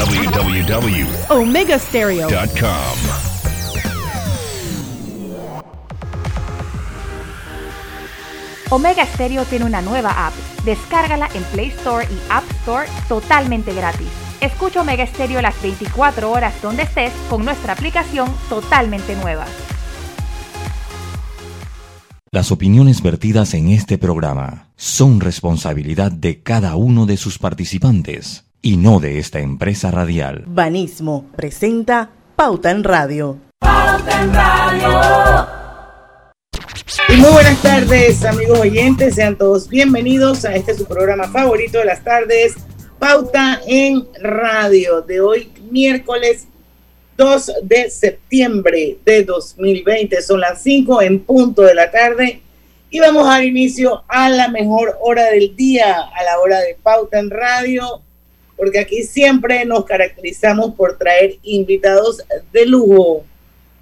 www.omegastereo.com. Omega Stereo tiene una nueva app. Descárgala en Play Store y App Store totalmente gratis. Escucha Omega Stereo las 24 horas donde estés con nuestra aplicación totalmente nueva. Las opiniones vertidas en este programa son responsabilidad de cada uno de sus participantes y no de esta empresa radial. Banismo presenta Pauta en Radio. Pauta en Radio. Y muy buenas tardes, amigos oyentes. Sean todos bienvenidos a este su programa favorito de las tardes, Pauta en Radio, de hoy, miércoles 2 de septiembre de 2020. Son las 5 en punto de la tarde y vamos a dar inicio a la mejor hora del día, a la hora de Pauta en Radio, porque aquí siempre nos caracterizamos por traer invitados de lujo,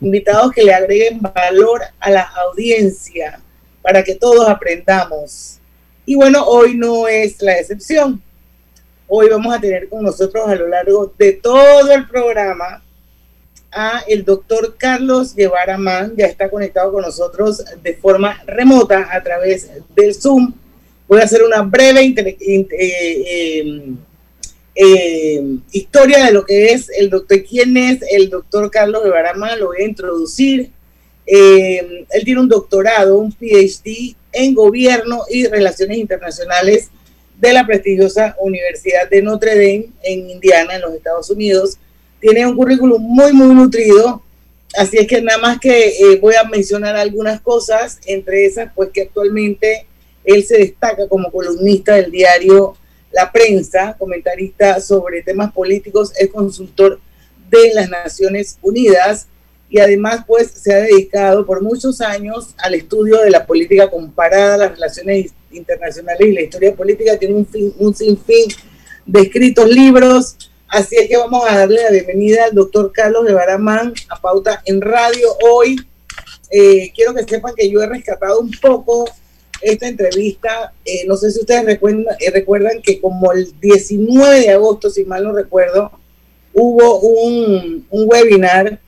invitados que le agreguen valor a la audiencia para que todos aprendamos. Y bueno, hoy no es la excepción. Hoy vamos a tener con nosotros a lo largo de todo el programa a el doctor Carlos Guevara Man, ya está conectado con nosotros de forma remota a través del Zoom. Voy a hacer una breve eh, eh, eh, historia de lo que es el doctor, quién es el doctor Carlos Guevara lo voy a introducir. él tiene un doctorado, un PhD en gobierno y relaciones internacionales de la prestigiosa Universidad de Notre Dame en Indiana, en los Estados Unidos tiene un currículum muy, muy nutrido. Así es que nada más que eh, voy a mencionar algunas cosas, entre esas, pues que actualmente él se destaca como columnista del diario La Prensa, comentarista sobre temas políticos, es consultor de las Naciones Unidas y además pues se ha dedicado por muchos años al estudio de la política comparada, las relaciones internacionales y la historia política. Tiene un, un sinfín de escritos libros, Así es que vamos a darle la bienvenida al doctor Carlos de Baramán a Pauta en Radio. Hoy eh, quiero que sepan que yo he rescatado un poco esta entrevista. Eh, no sé si ustedes recuerdan, eh, recuerdan que como el 19 de agosto, si mal no recuerdo, hubo un, un webinar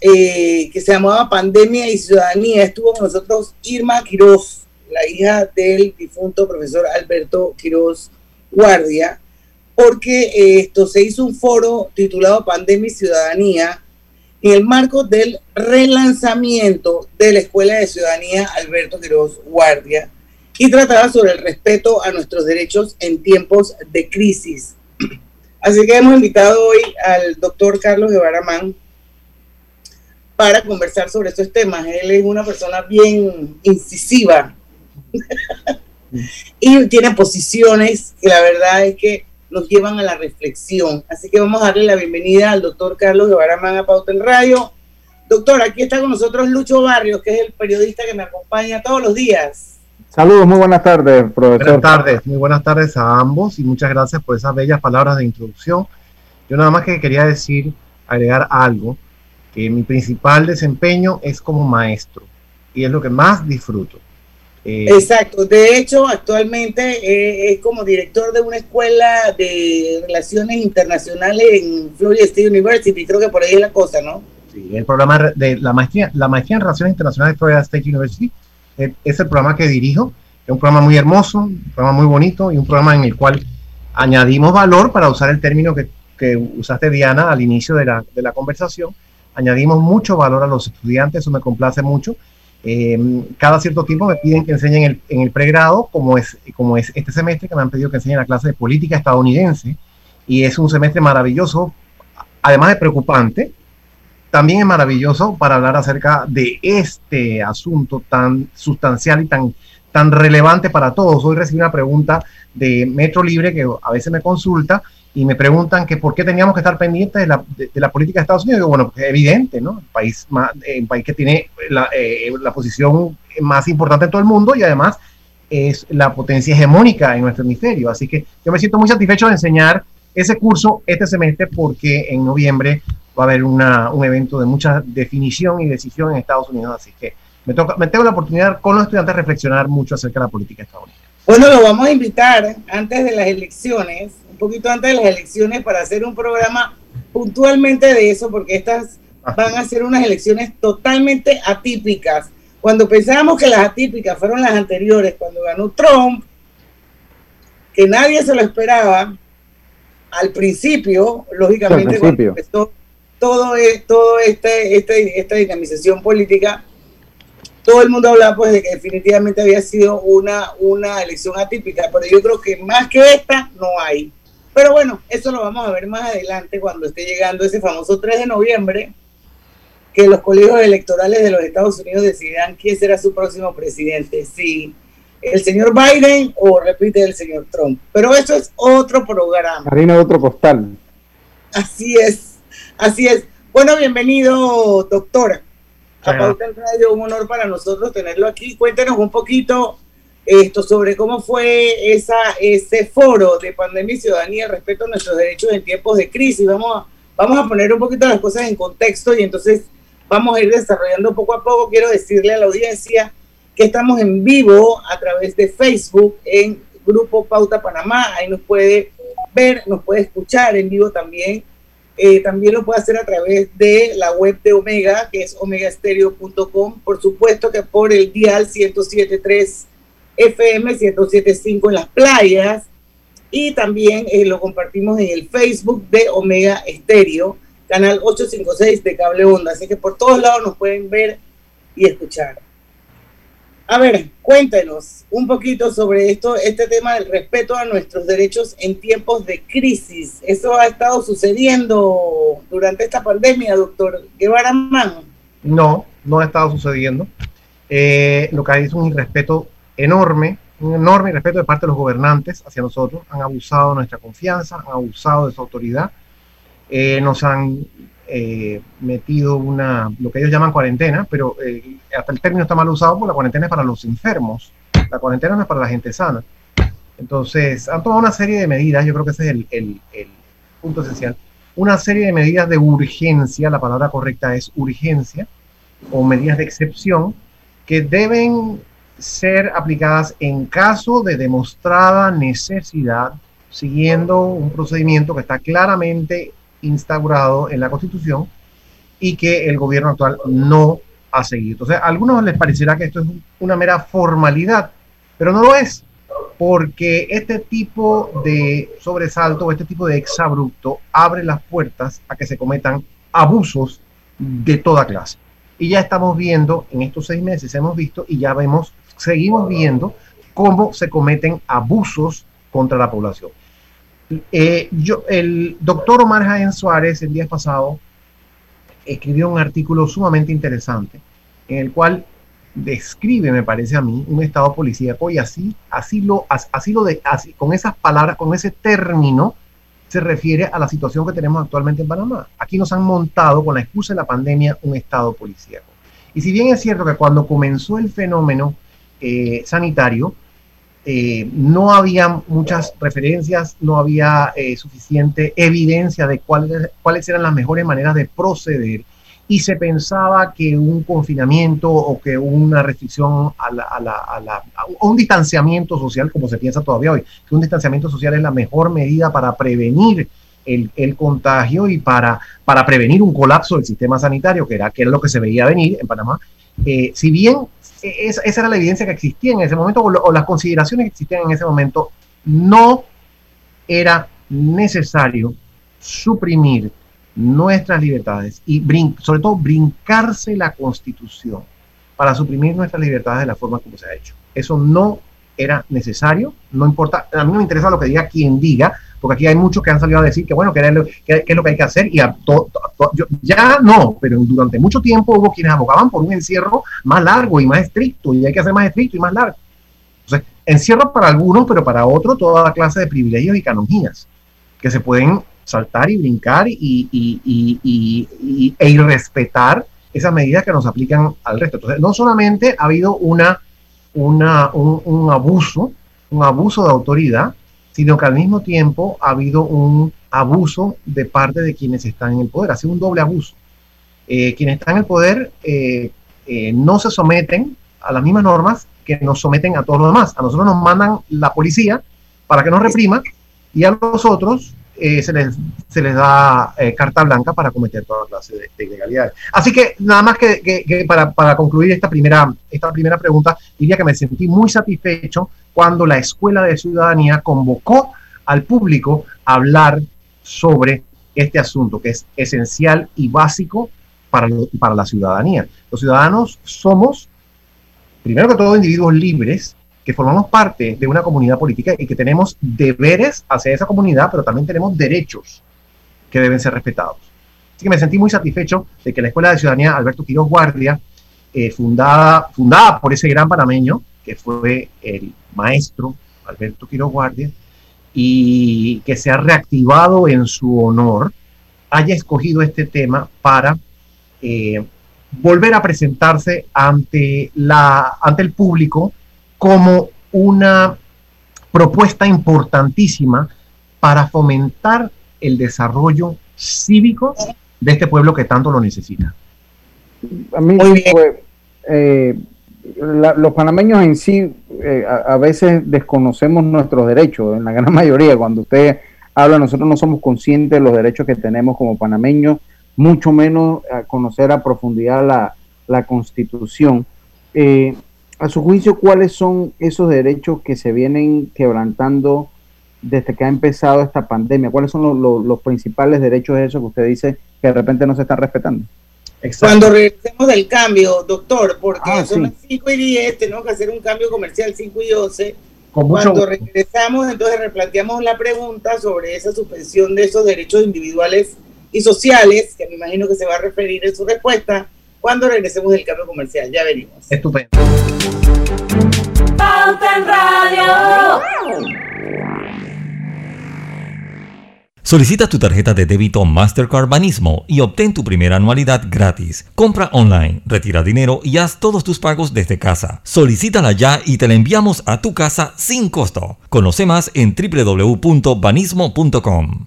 que se llamaba Pandemia y Ciudadanía. Estuvo con nosotros Irma Quiroz, la hija del difunto profesor Alberto Quiroz Guardia porque eh, esto se hizo un foro titulado Pandemia y Ciudadanía en el marco del relanzamiento de la Escuela de Ciudadanía Alberto Quiroz Guardia y trataba sobre el respeto a nuestros derechos en tiempos de crisis. Así que hemos invitado hoy al doctor Carlos Guevara Man para conversar sobre estos temas. Él es una persona bien incisiva y tiene posiciones que la verdad es que nos llevan a la reflexión. Así que vamos a darle la bienvenida al doctor Carlos Guevara a Pauta en Radio. Doctor, aquí está con nosotros Lucho Barrios, que es el periodista que me acompaña todos los días. Saludos, muy buenas tardes, profesor. Buenas tardes, muy buenas tardes a ambos y muchas gracias por esas bellas palabras de introducción. Yo nada más que quería decir, agregar algo, que mi principal desempeño es como maestro y es lo que más disfruto. Eh, Exacto, de hecho actualmente eh, es como director de una escuela de relaciones internacionales en Florida State University, creo que por ahí es la cosa, ¿no? Sí, el programa de la maestría, la maestría en relaciones internacionales de Florida State University eh, es, el programa que dirijo, es un programa muy hermoso, un programa muy bonito y un programa en el cual añadimos valor para usar el término que, que usaste Diana al inicio de la, de la conversación, añadimos mucho valor a los estudiantes, eso me complace mucho Em, cada cierto tiempo me piden que enseñe en el, en el, pregrado, como es, como es este semestre, que me han pedido que enseñe la clase de política estadounidense, y es un semestre maravilloso, además de preocupante, también es maravilloso para hablar acerca de este asunto tan sustancial y tan, tan relevante para todos. Hoy recibí una pregunta de Metro Libre que a veces me consulta y me preguntan que por qué teníamos que estar pendientes de la, de, la política de Estados Unidos. Y bueno, es evidente, ¿no? El país, más, el país que tiene la, eh, la, posición más importante en todo el mundo y además es la potencia hegemónica en nuestro hemisferio. Así que yo me siento muy satisfecho de enseñar ese curso este semestre porque en noviembre va a haber una, un evento de mucha definición y decisión en Estados Unidos. Así que me, toca, me tengo la oportunidad con los estudiantes de reflexionar mucho acerca de la política estadounidense. Bueno, lo vamos a invitar antes de las elecciones poquito antes de las elecciones para hacer un programa puntualmente de eso, porque estas van a ser unas elecciones totalmente atípicas. Cuando pensábamos que las atípicas fueron las anteriores, cuando ganó Trump, que nadie se lo esperaba, al principio, lógicamente, cuando empezó todo, e, todo este, este, esta dinamización política, todo el mundo hablaba pues de que definitivamente había sido una, una elección atípica, pero yo creo que más que esta no hay. Pero bueno, eso lo vamos a ver más adelante cuando esté llegando ese famoso 3 de noviembre, que los colegios electorales de los Estados Unidos decidirán quién será su próximo presidente, si el señor Biden o repite el señor Trump. Pero eso es otro programa. Harina otro costal. Así es, así es. Bueno, bienvenido, doctora. A Pauta en Radio, un honor para nosotros tenerlo aquí. Cuéntenos un poquito esto sobre cómo fue esa, ese foro de pandemia y ciudadanía respecto a nuestros derechos en tiempos de crisis. Vamos a, vamos a poner un poquito las cosas en contexto y entonces vamos a ir desarrollando poco a poco. Quiero decirle a la audiencia que estamos en vivo a través de Facebook en Grupo Pauta Panamá. Ahí nos puede ver, nos puede escuchar en vivo también. Eh, también lo puede hacer a través de la web de Omega, que es omegastereo.com. Por supuesto que por el dial 107.3 FM, 107.5 en las playas. Y también eh, lo compartimos en el Facebook de Omega Estéreo, canal 856 de Cable Onda. Así que por todos lados nos pueden ver y escuchar. A ver, cuéntenos un poquito sobre esto, este tema del respeto a nuestros derechos en tiempos de crisis. ¿Eso ha estado sucediendo durante esta pandemia, doctor Guevara Man? No, no ha estado sucediendo. Eh, lo que hay es un irrespeto enorme, un enorme irrespeto de parte de los gobernantes hacia nosotros. Han abusado de nuestra confianza, han abusado de su autoridad, eh, nos han eh, metido una, lo que ellos llaman cuarentena, pero eh, hasta el término está mal usado porque la cuarentena es para los enfermos, la cuarentena no es para la gente sana. Entonces, han tomado una serie de medidas, yo creo que ese es el punto esencial, una serie de medidas de urgencia, la palabra correcta es urgencia, o medidas de excepción, que deben ser aplicadas en caso de demostrada necesidad, siguiendo un procedimiento que está claramente instaurado en la Constitución y que el gobierno actual no ha seguido. Entonces, a algunos les parecerá que esto es una mera formalidad, pero no lo es, porque este tipo de sobresalto, este tipo de exabrupto abre las puertas a que se cometan abusos de toda clase. Y ya estamos viendo, en estos seis meses hemos visto y ya vemos, seguimos viendo cómo se cometen abusos contra la población. Eh, yo, el doctor Omar Jaén Suárez el día pasado escribió un artículo sumamente interesante en el cual describe, me parece a mí, un estado policíaco y así, así lo, así lo de, así, con esas palabras, con ese término, se refiere a la situación que tenemos actualmente en Panamá. Aquí nos han montado con la excusa de la pandemia un estado policíaco. Y si bien es cierto que cuando comenzó el fenómeno eh, sanitario, eh, no había muchas referencias, no había eh, suficiente evidencia de cuáles, cuáles eran las mejores maneras de proceder y se pensaba que un confinamiento o que una restricción a, un distanciamiento social, como se piensa todavía hoy, que un distanciamiento social es la mejor medida para prevenir el, contagio y para, para prevenir un colapso del sistema sanitario, que era, que era lo que se veía venir en Panamá. Si bien esa, era la evidencia que existía en ese momento o, las consideraciones que existían en ese momento. No era necesario suprimir nuestras libertades y sobre todo brincarse la constitución para suprimir nuestras libertades de la forma como se ha hecho. Eso no era necesario, no importa, a mí no me interesa lo que diga quien diga, porque aquí hay muchos que han salido a decir que bueno, que, es lo que hay que hacer y ya no, pero durante mucho tiempo hubo quienes abogaban por un encierro más largo y más estricto y hay que hacer más estricto y más largo. Entonces, encierro para algunos, pero para otros toda clase de privilegios y canonías que se pueden saltar y brincar y, e irrespetar esas medidas que nos aplican al resto. Entonces, no solamente ha habido una, una, un, un abuso, un abuso de autoridad, sino que al mismo tiempo ha habido un abuso de parte de quienes están en el poder, ha sido un doble abuso. Eh, quienes están en el poder eh, eh, no se someten a las mismas normas que nos someten a todos los demás. A nosotros nos mandan la policía para que nos reprima y a los otros eh, se, les, se les da eh, carta blanca para cometer toda clase de, ilegalidades. Así que nada más que, que, para, para, concluir esta primera, esta primera pregunta, diría que me sentí muy satisfecho cuando la Escuela de Ciudadanía convocó al público a hablar sobre este asunto, que es esencial y básico para, para la ciudadanía. Los ciudadanos somos, primero que todo, individuos libres que formamos parte de una comunidad política y que tenemos deberes hacia esa comunidad, pero también tenemos derechos que deben ser respetados. Así que me sentí muy satisfecho de que la Escuela de Ciudadanía Alberto Quiroz Guardia, eh, fundada, fundada por ese gran panameño, que fue el maestro Alberto Quiroz Guardia, y que se ha reactivado en su honor, haya escogido este tema para eh, volver a presentarse ante, la, ante el público como una propuesta importantísima para fomentar el desarrollo cívico de este pueblo que tanto lo necesita. A mí, pues, eh, los panameños en sí eh, a, veces desconocemos nuestros derechos, en la gran mayoría. Cuando usted habla, nosotros no somos conscientes de los derechos que tenemos como panameños, mucho menos a conocer a profundidad la, la constitución. Eh, a su juicio, ¿cuáles son esos derechos que se vienen quebrantando desde que ha empezado esta pandemia? ¿Cuáles son los, principales derechos de esos que usted dice que de repente no se están respetando? Cuando regresemos del cambio, doctor, porque ah, son las 5 y 10, tenemos que hacer un cambio comercial 5 y 12. Cuando regresamos, entonces replanteamos la pregunta sobre esa suspensión de esos derechos individuales y sociales, que me imagino que se va a referir en su respuesta cuando regresemos del cambio comercial. Ya venimos. Estupendo. Pauta en Radio. Solicita tu tarjeta de débito Mastercard Banismo y obtén tu primera anualidad gratis. Compra online, retira dinero y haz todos tus pagos desde casa. Solicítala ya y te la enviamos a tu casa sin costo. Conoce más en www.banismo.com.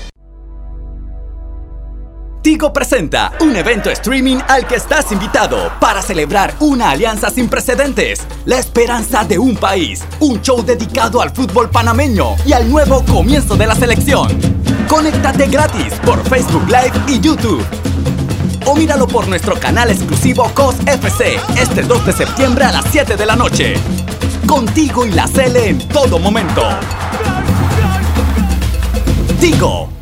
Tigo presenta un evento streaming al que estás invitado para celebrar una alianza sin precedentes, la esperanza de un país, un show dedicado al fútbol panameño y al nuevo comienzo de la selección. Conéctate gratis por Facebook Live y YouTube. O míralo por nuestro canal exclusivo COS FC este 2 de septiembre a las 7 de la noche. Contigo y la Cele en todo momento. Tigo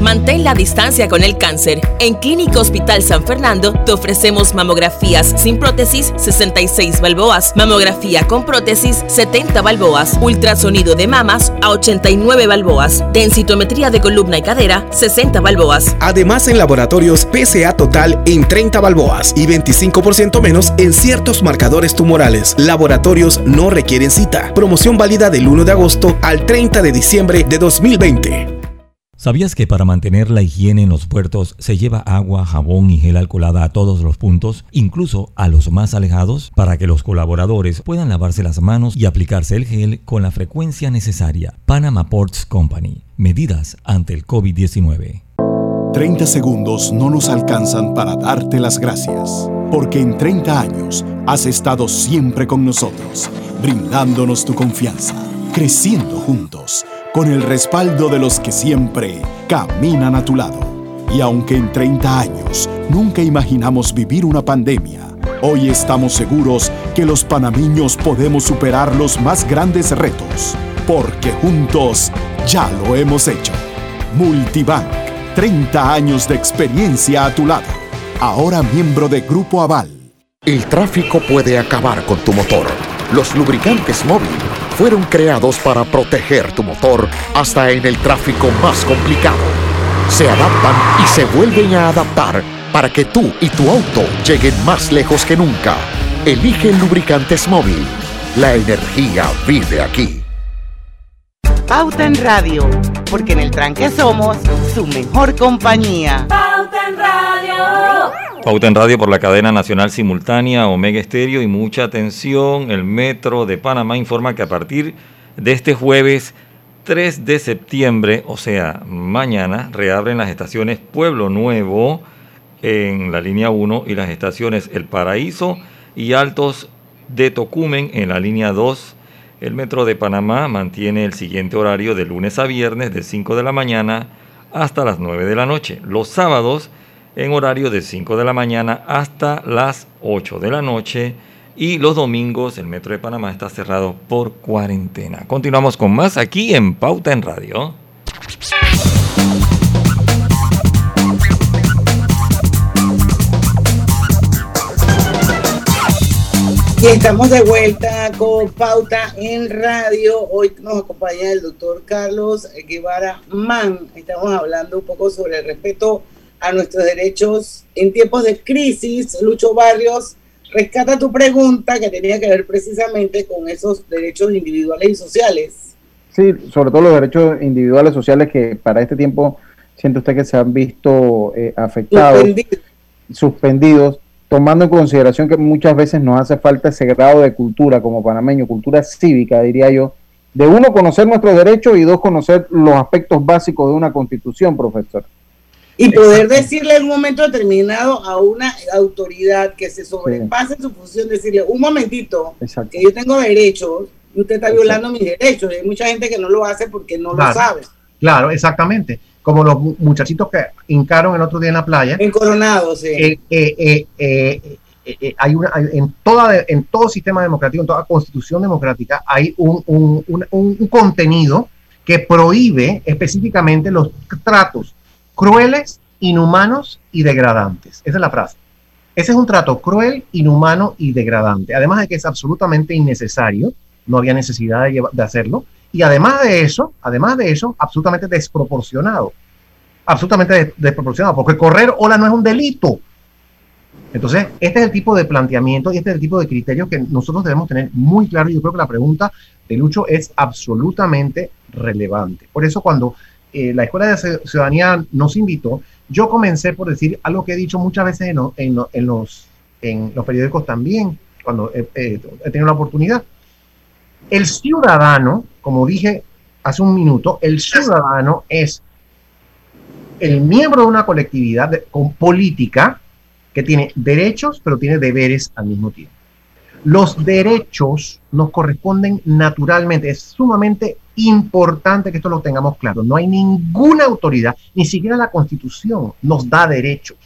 Mantén la distancia con el cáncer. En Clínica Hospital San Fernando te ofrecemos mamografías sin prótesis 66 balboas, mamografía con prótesis 70 balboas, ultrasonido de mamas a 89 balboas, densitometría de columna y cadera 60 balboas. Además en laboratorios PCA total en 30 balboas y 25% menos en ciertos marcadores tumorales. Laboratorios no requieren cita. Promoción válida del 1 de agosto al 30 de diciembre de 2020. ¿Sabías que para mantener la higiene en los puertos se lleva agua, jabón y gel alcoholada a todos los puntos, incluso a los más alejados, para que los colaboradores puedan lavarse las manos y aplicarse el gel con la frecuencia necesaria? Panama Ports Company. Medidas ante el COVID-19. 30 segundos no nos alcanzan para darte las gracias, porque en 30 años has estado siempre con nosotros, brindándonos tu confianza, creciendo juntos con el respaldo de los que siempre caminan a tu lado. Y aunque en 30 años nunca imaginamos vivir una pandemia, hoy estamos seguros que los panameños podemos superar los más grandes retos, porque juntos ya lo hemos hecho. Multibank, 30 años de experiencia a tu lado, ahora miembro de Grupo Aval. El tráfico puede acabar con tu motor. Los lubricantes móvil fueron creados para proteger tu motor hasta en el tráfico más complicado. Se adaptan y se vuelven a adaptar para que tú y tu auto lleguen más lejos que nunca. Elige lubricantes móvil. La energía vive aquí. Pauta en Radio, porque en el tranque somos su mejor compañía. Pauta en Radio. Pauta en radio por la cadena nacional simultánea Omega Estéreo y mucha atención. El Metro de Panamá informa que a partir de este jueves 3 de septiembre, o sea, mañana, reabren las estaciones Pueblo Nuevo en la línea 1 y las estaciones El Paraíso y Altos de Tocumen en la línea 2. El Metro de Panamá mantiene el siguiente horario de lunes a viernes de 5 de la mañana hasta las 9 de la noche. Los sábados en horario de 5 de la mañana hasta las 8 de la noche y los domingos el Metro de Panamá está cerrado por cuarentena. Continuamos con más aquí en Pauta en Radio. Y estamos de vuelta con Pauta en Radio. Hoy nos acompaña el doctor Carlos Guevara Man. Estamos hablando un poco sobre el respeto a nuestros derechos en tiempos de crisis. Lucho Barrios rescata tu pregunta que tenía que ver precisamente con esos derechos individuales y sociales. Sí, sobre todo los derechos individuales y sociales que para este tiempo siente usted que se han visto eh, afectados, suspendidos, tomando en consideración que muchas veces nos hace falta ese grado de cultura como panameño, cultura cívica, diría yo, de uno conocer nuestros derechos y dos conocer los aspectos básicos de una constitución, profesor y poder decirle en un momento determinado a una autoridad que se sobrepase su función, decirle, un momentito, que yo tengo derechos y usted está violando mis derechos. Y hay mucha gente que no lo hace porque no lo sabe. Claro, exactamente. Como los muchachitos que hincaron el otro día en la playa. En Coronado, sí. Eh, eh, eh, hay una, en, toda, en todo sistema democrático, en toda constitución democrática, hay un, un, un, un contenido que prohíbe específicamente los tratos crueles, inhumanos y degradantes. Esa es la frase. Ese es un trato cruel, inhumano y degradante. Además de que es absolutamente innecesario, no había necesidad de, hacerlo. Y además de eso, además de eso, absolutamente desproporcionado. Absolutamente desproporcionado, porque correr ola no es un delito. Entonces, este es el tipo de planteamiento y este es el tipo de criterio que nosotros debemos tener muy claro. Yo creo que la pregunta de Lucho es absolutamente relevante. Por eso, cuando eh, la Escuela de Ciudadanía nos invitó, yo comencé por decir algo que he dicho muchas veces en, los, en los periódicos también, cuando he, he tenido la oportunidad. El ciudadano, como dije hace un minuto, el ciudadano es el miembro de una colectividad con política que tiene derechos, pero tiene deberes al mismo tiempo. Los derechos nos corresponden naturalmente, es sumamente importante que esto lo tengamos claro. No hay ninguna autoridad, ni siquiera la Constitución nos da derechos.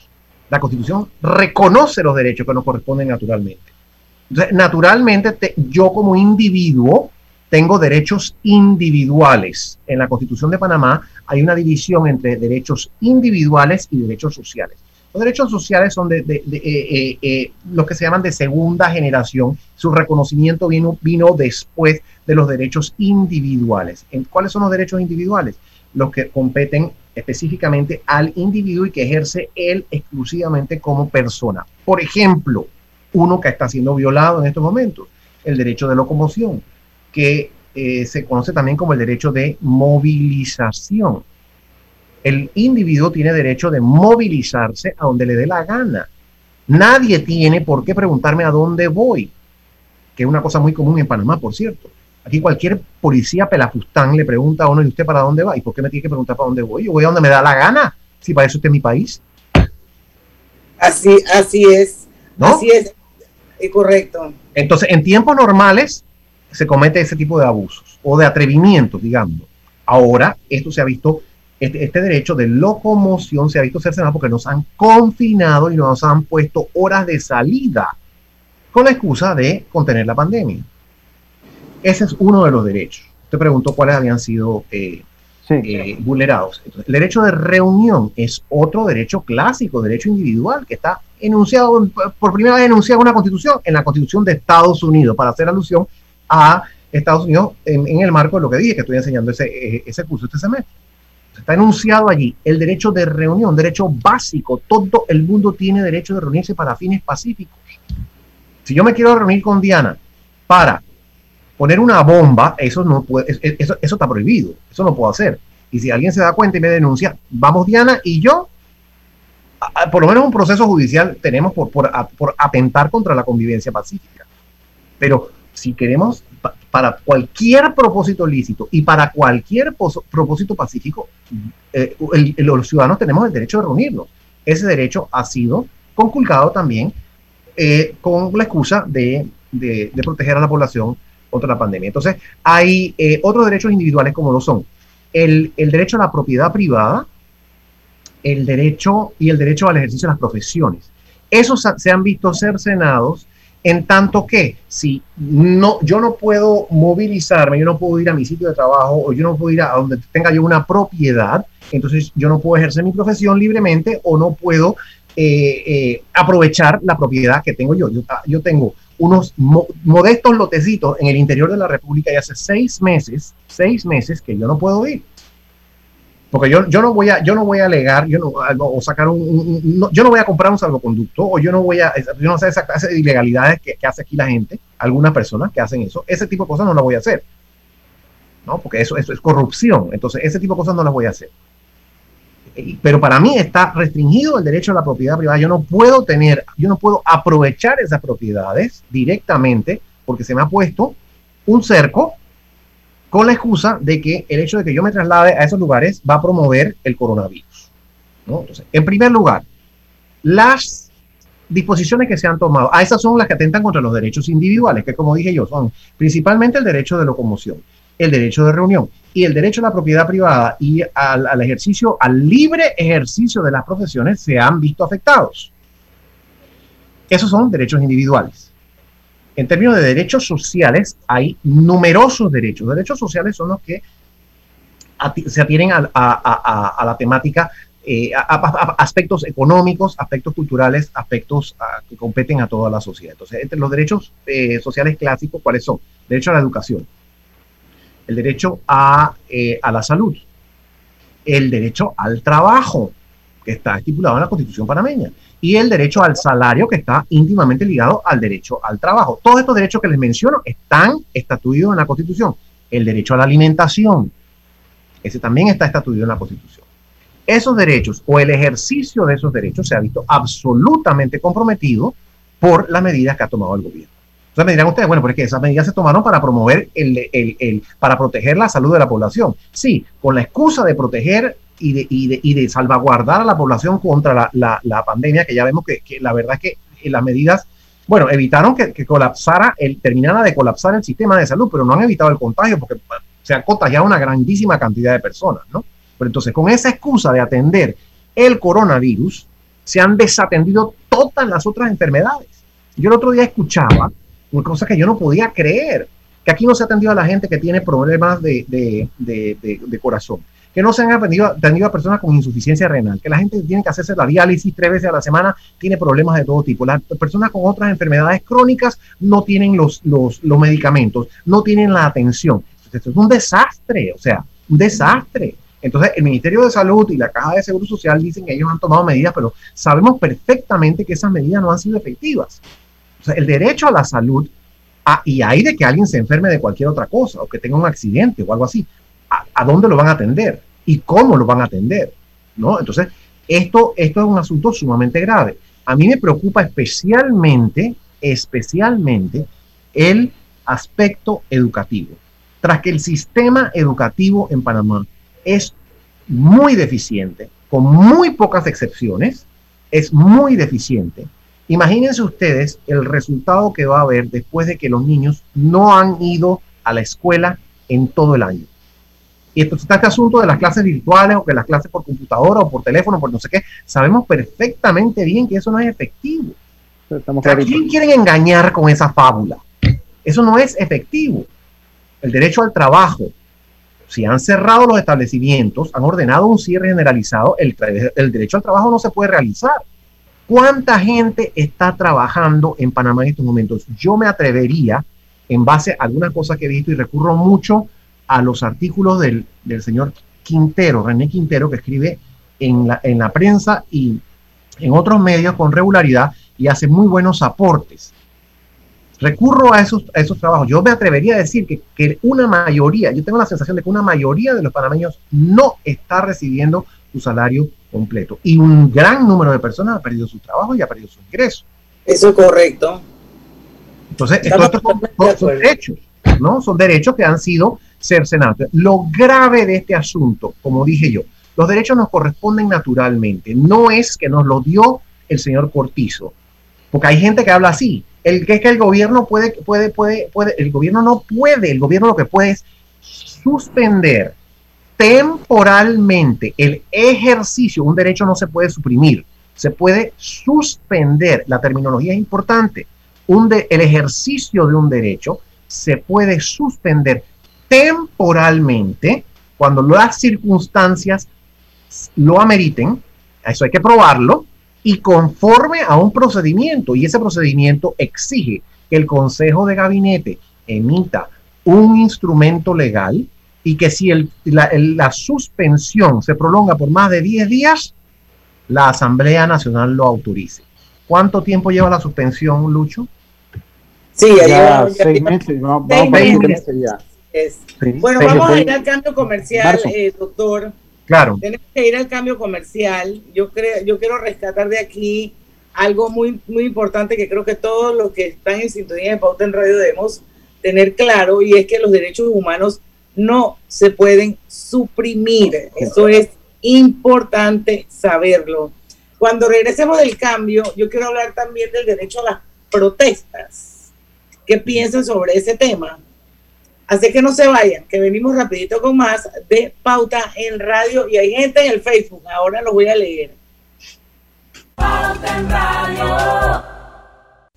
La Constitución reconoce los derechos que nos corresponden naturalmente. Entonces, naturalmente, yo como individuo tengo derechos individuales. En la Constitución de Panamá hay una división entre derechos individuales y derechos sociales. Los derechos sociales son de, eh, eh, eh, los que se llaman de segunda generación. Su reconocimiento vino, vino después de los derechos individuales. ¿En ¿Cuáles son los derechos individuales? Los que competen específicamente al individuo y que ejerce él exclusivamente como persona. Por ejemplo, uno que está siendo violado en estos momentos, el derecho de locomoción, que se conoce también como el derecho de movilización el individuo tiene derecho de movilizarse a donde le dé la gana. Nadie tiene por qué preguntarme a dónde voy, que es una cosa muy común en Panamá, por cierto. Aquí cualquier policía pelafustán le pregunta a uno, ¿y usted para dónde va? ¿Y por qué me tiene que preguntar para dónde voy? Yo voy a donde me da la gana, si para eso usted es mi país. Así, así es. Así es. Es correcto. Entonces, en tiempos normales se comete ese tipo de abusos o de atrevimiento, digamos. Ahora, esto se ha visto este, este, derecho de locomoción se ha visto cercenado porque nos han confinado y nos han puesto horas de salida con la excusa de contener la pandemia. Ese es uno de los derechos. Te preguntó cuáles habían sido eh, eh, vulnerados. el derecho de reunión es otro derecho clásico, derecho individual, que está enunciado, por primera vez enunciado en una constitución, en la constitución de Estados Unidos, para hacer alusión a Estados Unidos en, el marco de lo que dije, que estoy enseñando ese, eh, ese curso este semestre. Está enunciado allí el derecho de reunión, derecho básico. Todo el mundo tiene derecho de reunirse para fines pacíficos. Si yo me quiero reunir con Diana para poner una bomba, eso no puede, eso, eso está prohibido. Eso no puedo hacer. Y si alguien se da cuenta y me denuncia, vamos Diana y yo por lo menos un proceso judicial tenemos por, por, por atentar contra la convivencia pacífica. Pero si queremos para cualquier propósito lícito y para cualquier propósito pacífico, eh, los ciudadanos tenemos el derecho de reunirnos. Ese derecho ha sido conculcado también eh, con la excusa de, de, proteger a la población contra la pandemia. Entonces, hay eh, otros derechos individuales como lo son el, el derecho a la propiedad privada, el derecho y el derecho al ejercicio de las profesiones. Esos se han visto cercenados en tanto que si no, yo no puedo movilizarme, yo no puedo ir a mi sitio de trabajo o yo no puedo ir a donde tenga yo una propiedad, entonces yo no puedo ejercer mi profesión libremente o no puedo eh, eh, aprovechar la propiedad que tengo yo. Yo, yo tengo unos modestos lotecitos en el interior de la República y hace seis meses, seis meses que yo no puedo ir. Porque yo, yo, no voy a, yo no voy a alegar, yo no, o sacar un, yo no voy a comprar un salvoconducto, o yo no voy a, yo no sé esa clase de ilegalidades que, que, hace aquí la gente, algunas personas que hacen eso, ese tipo de cosas no las voy a hacer. ¿no? Porque eso, eso es corrupción. Entonces, ese tipo de cosas no las voy a hacer. Pero para mí está restringido el derecho a la propiedad privada. Yo no puedo tener, yo no puedo aprovechar esas propiedades directamente porque se me ha puesto un cerco con la excusa de que el hecho de que yo me traslade a esos lugares va a promover el coronavirus. En primer lugar, las disposiciones que se han tomado, a esas son las que atentan contra los derechos individuales, que como dije yo, son principalmente el derecho de locomoción, el derecho de reunión y el derecho a la propiedad privada y al, al ejercicio, al libre ejercicio de las profesiones se han visto afectados. Esos son derechos individuales. En términos de derechos sociales, hay numerosos derechos. Derechos sociales son los que se atienen a, la temática, eh, aspectos económicos, aspectos culturales, aspectos ah, que competen a toda la sociedad. Entonces, entre los derechos eh, sociales clásicos, ¿cuáles son? Derecho a la educación, el derecho eh, a la salud, el derecho al trabajo, que está estipulado en la Constitución panameña, y el derecho al salario que está íntimamente ligado al derecho al trabajo. Todos estos derechos que les menciono están estatuidos en la Constitución. El derecho a la alimentación, ese también está estatuido en la Constitución. Esos derechos o el ejercicio de esos derechos se ha visto absolutamente comprometido por las medidas que ha tomado el gobierno. Entonces me dirán ustedes, bueno, porque esas medidas se tomaron para promover el, el, el, para proteger la salud de la población. Sí, con la excusa de proteger y de, y de, y de salvaguardar a la población contra la, la, pandemia, que ya vemos que, que, la verdad es que las medidas, bueno, evitaron que, que, colapsara, el, terminara de colapsar el sistema de salud, pero no han evitado el contagio porque se ha contagiado una grandísima cantidad de personas, ¿no? Pero entonces, con esa excusa de atender el coronavirus, se han desatendido todas las otras enfermedades. Yo el otro día escuchaba una cosa que yo no podía creer, que aquí no se ha atendido a la gente que tiene problemas de, de, de, de corazón que no se han atendido, a personas con insuficiencia renal, que la gente tiene que hacerse la diálisis tres veces a la semana, tiene problemas de todo tipo. Las personas con otras enfermedades crónicas no tienen los, los, medicamentos, no tienen la atención. Esto es un desastre, o sea, un desastre. Entonces, el Ministerio de Salud y la Caja de Seguro Social dicen que ellos han tomado medidas, pero sabemos perfectamente que esas medidas no han sido efectivas. O sea, el derecho a la salud, y hay de que alguien se enferme de cualquier otra cosa, o que tenga un accidente o algo así, a, dónde lo van a atender y cómo lo van a atender, ¿no? Entonces, esto, esto es un asunto sumamente grave. A mí me preocupa especialmente, especialmente el aspecto educativo. Tras que el sistema educativo en Panamá es muy deficiente, con muy pocas excepciones, es muy deficiente. Imagínense ustedes el resultado que va a haber después de que los niños no han ido a la escuela en todo el año. Y entonces está este asunto de las clases virtuales o que las clases por computadora o por teléfono, por no sé qué. Sabemos perfectamente bien que eso no es efectivo. ¿A quién quieren engañar con esa fábula? Eso no es efectivo. El derecho al trabajo. Si han cerrado los establecimientos, han ordenado un cierre generalizado, el, el derecho al trabajo no se puede realizar. ¿Cuánta gente está trabajando en Panamá en estos momentos? Yo me atrevería, en base a algunas cosas que he visto y recurro mucho a los artículos del, del señor Quintero, René Quintero, que escribe en la, en la prensa y en otros medios con regularidad y hace muy buenos aportes. Recurro a esos, a esos trabajos. Yo me atrevería a decir que, que, una mayoría, yo tengo la sensación de que una mayoría de los panameños no está recibiendo su salario completo. Y un gran número de personas ha perdido su trabajo y ha perdido su ingreso. Eso es correcto. Entonces, estos son, derechos, ¿no? Son derechos que han sido cercenados. Lo grave de este asunto, como dije yo, los derechos nos corresponden naturalmente. No es que nos lo dio el señor Cortizo. Porque hay gente que habla así. El que es que el gobierno puede, puede, puede, puede, el gobierno no puede, el gobierno lo que puede es suspender temporalmente el ejercicio, un derecho no se puede suprimir, se puede suspender, la terminología es importante, un el ejercicio de un derecho se puede suspender temporalmente cuando las circunstancias lo ameriten, eso hay que probarlo, y conforme a un procedimiento, y ese procedimiento exige que el Consejo de Gabinete emita un instrumento legal y que si el, la, suspensión se prolonga por más de 10 días, la Asamblea Nacional lo autorice. ¿Cuánto tiempo lleva la suspensión, Lucho? Sí, ya, seis meses. Bueno, vamos a ir al cambio comercial, eh, doctor. Claro. Tenemos que ir al cambio comercial. Yo creo, yo quiero rescatar de aquí algo muy, muy importante que creo que todos los que están en sintonía de Pauta en Radio debemos tener claro y es que los derechos humanos no se pueden suprimir. Eso es importante saberlo. Cuando regresemos del cambio, yo quiero hablar también del derecho a las protestas. ¿Qué piensan sobre ese tema? Así que no se vayan, que venimos rapidito con más de Pauta en Radio y hay gente en el Facebook, ahora lo voy a leer. Pauta en Radio.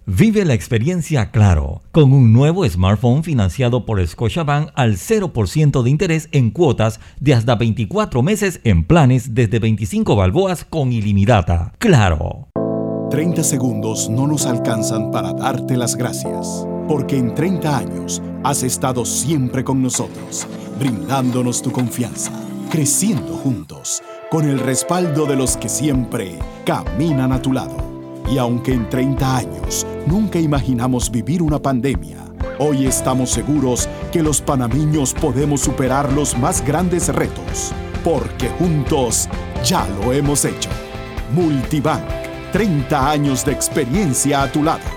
Vive la experiencia Claro, con un nuevo smartphone financiado por Scotiabank al 0% de interés en cuotas de hasta 24 meses en planes desde 25 balboas con ilimitada. Claro. 30 segundos no nos alcanzan para darte las gracias, porque en 30 años has estado siempre con nosotros, brindándonos tu confianza, creciendo juntos, con el respaldo de los que siempre caminan a tu lado y aunque en 30 años nunca imaginamos vivir una pandemia, hoy estamos seguros que los panameños podemos superar los más grandes retos, porque juntos ya lo hemos hecho. Multibank, 30 años de experiencia a tu lado,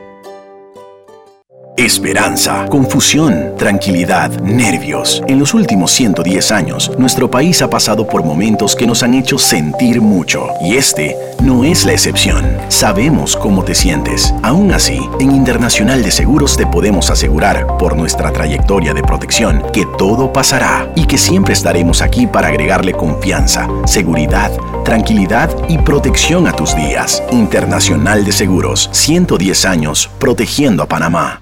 Esperanza, confusión, tranquilidad, nervios. En los últimos 110 años, nuestro país ha pasado por momentos que nos han hecho sentir mucho. Y este no es la excepción. Sabemos cómo te sientes. Aún así, en Internacional de Seguros te podemos asegurar, por nuestra trayectoria de protección, que todo pasará y que siempre estaremos aquí para agregarle confianza, seguridad, tranquilidad y protección a tus días. Internacional de Seguros, 110 años protegiendo a Panamá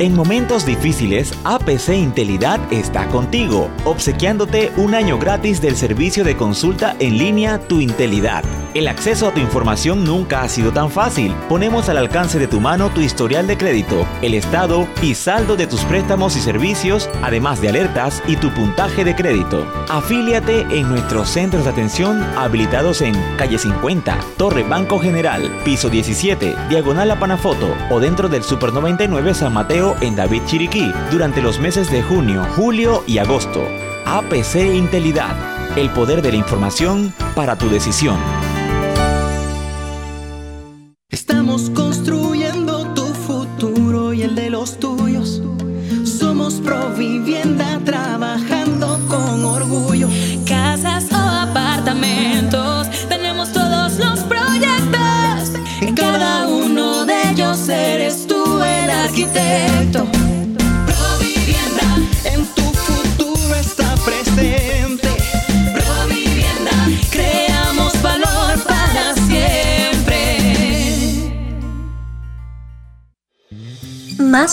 En momentos difíciles, APC Intelidad está contigo, obsequiándote un año gratis del servicio de consulta en línea Tu Intelidad. El acceso a tu información nunca ha sido tan fácil. Ponemos al alcance de tu mano tu historial de crédito, el estado y saldo de tus préstamos y servicios, además de alertas y tu puntaje de crédito. Afíliate en nuestros centros de atención habilitados en calle 50, Torre Banco General, piso 17, diagonal a Panafoto o dentro del Super 99 San Mateo en David Chiriquí durante los meses de junio, julio y agosto. APC Intelidad, el poder de la información para tu decisión.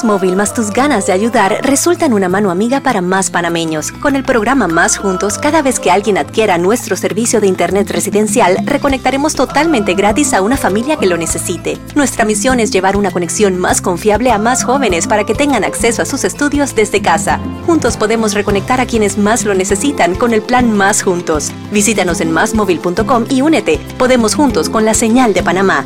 Móvil más tus ganas de ayudar resultan una mano amiga para más panameños. Con el programa Más Juntos, cada vez que alguien adquiera nuestro servicio de Internet residencial, reconectaremos totalmente gratis a una familia que lo necesite. Nuestra misión es llevar una conexión más confiable a más jóvenes para que tengan acceso a sus estudios desde casa. Juntos podemos reconectar a quienes más lo necesitan con el plan Más Juntos. Visítanos en másmóvil.com y únete. Podemos juntos con la señal de Panamá.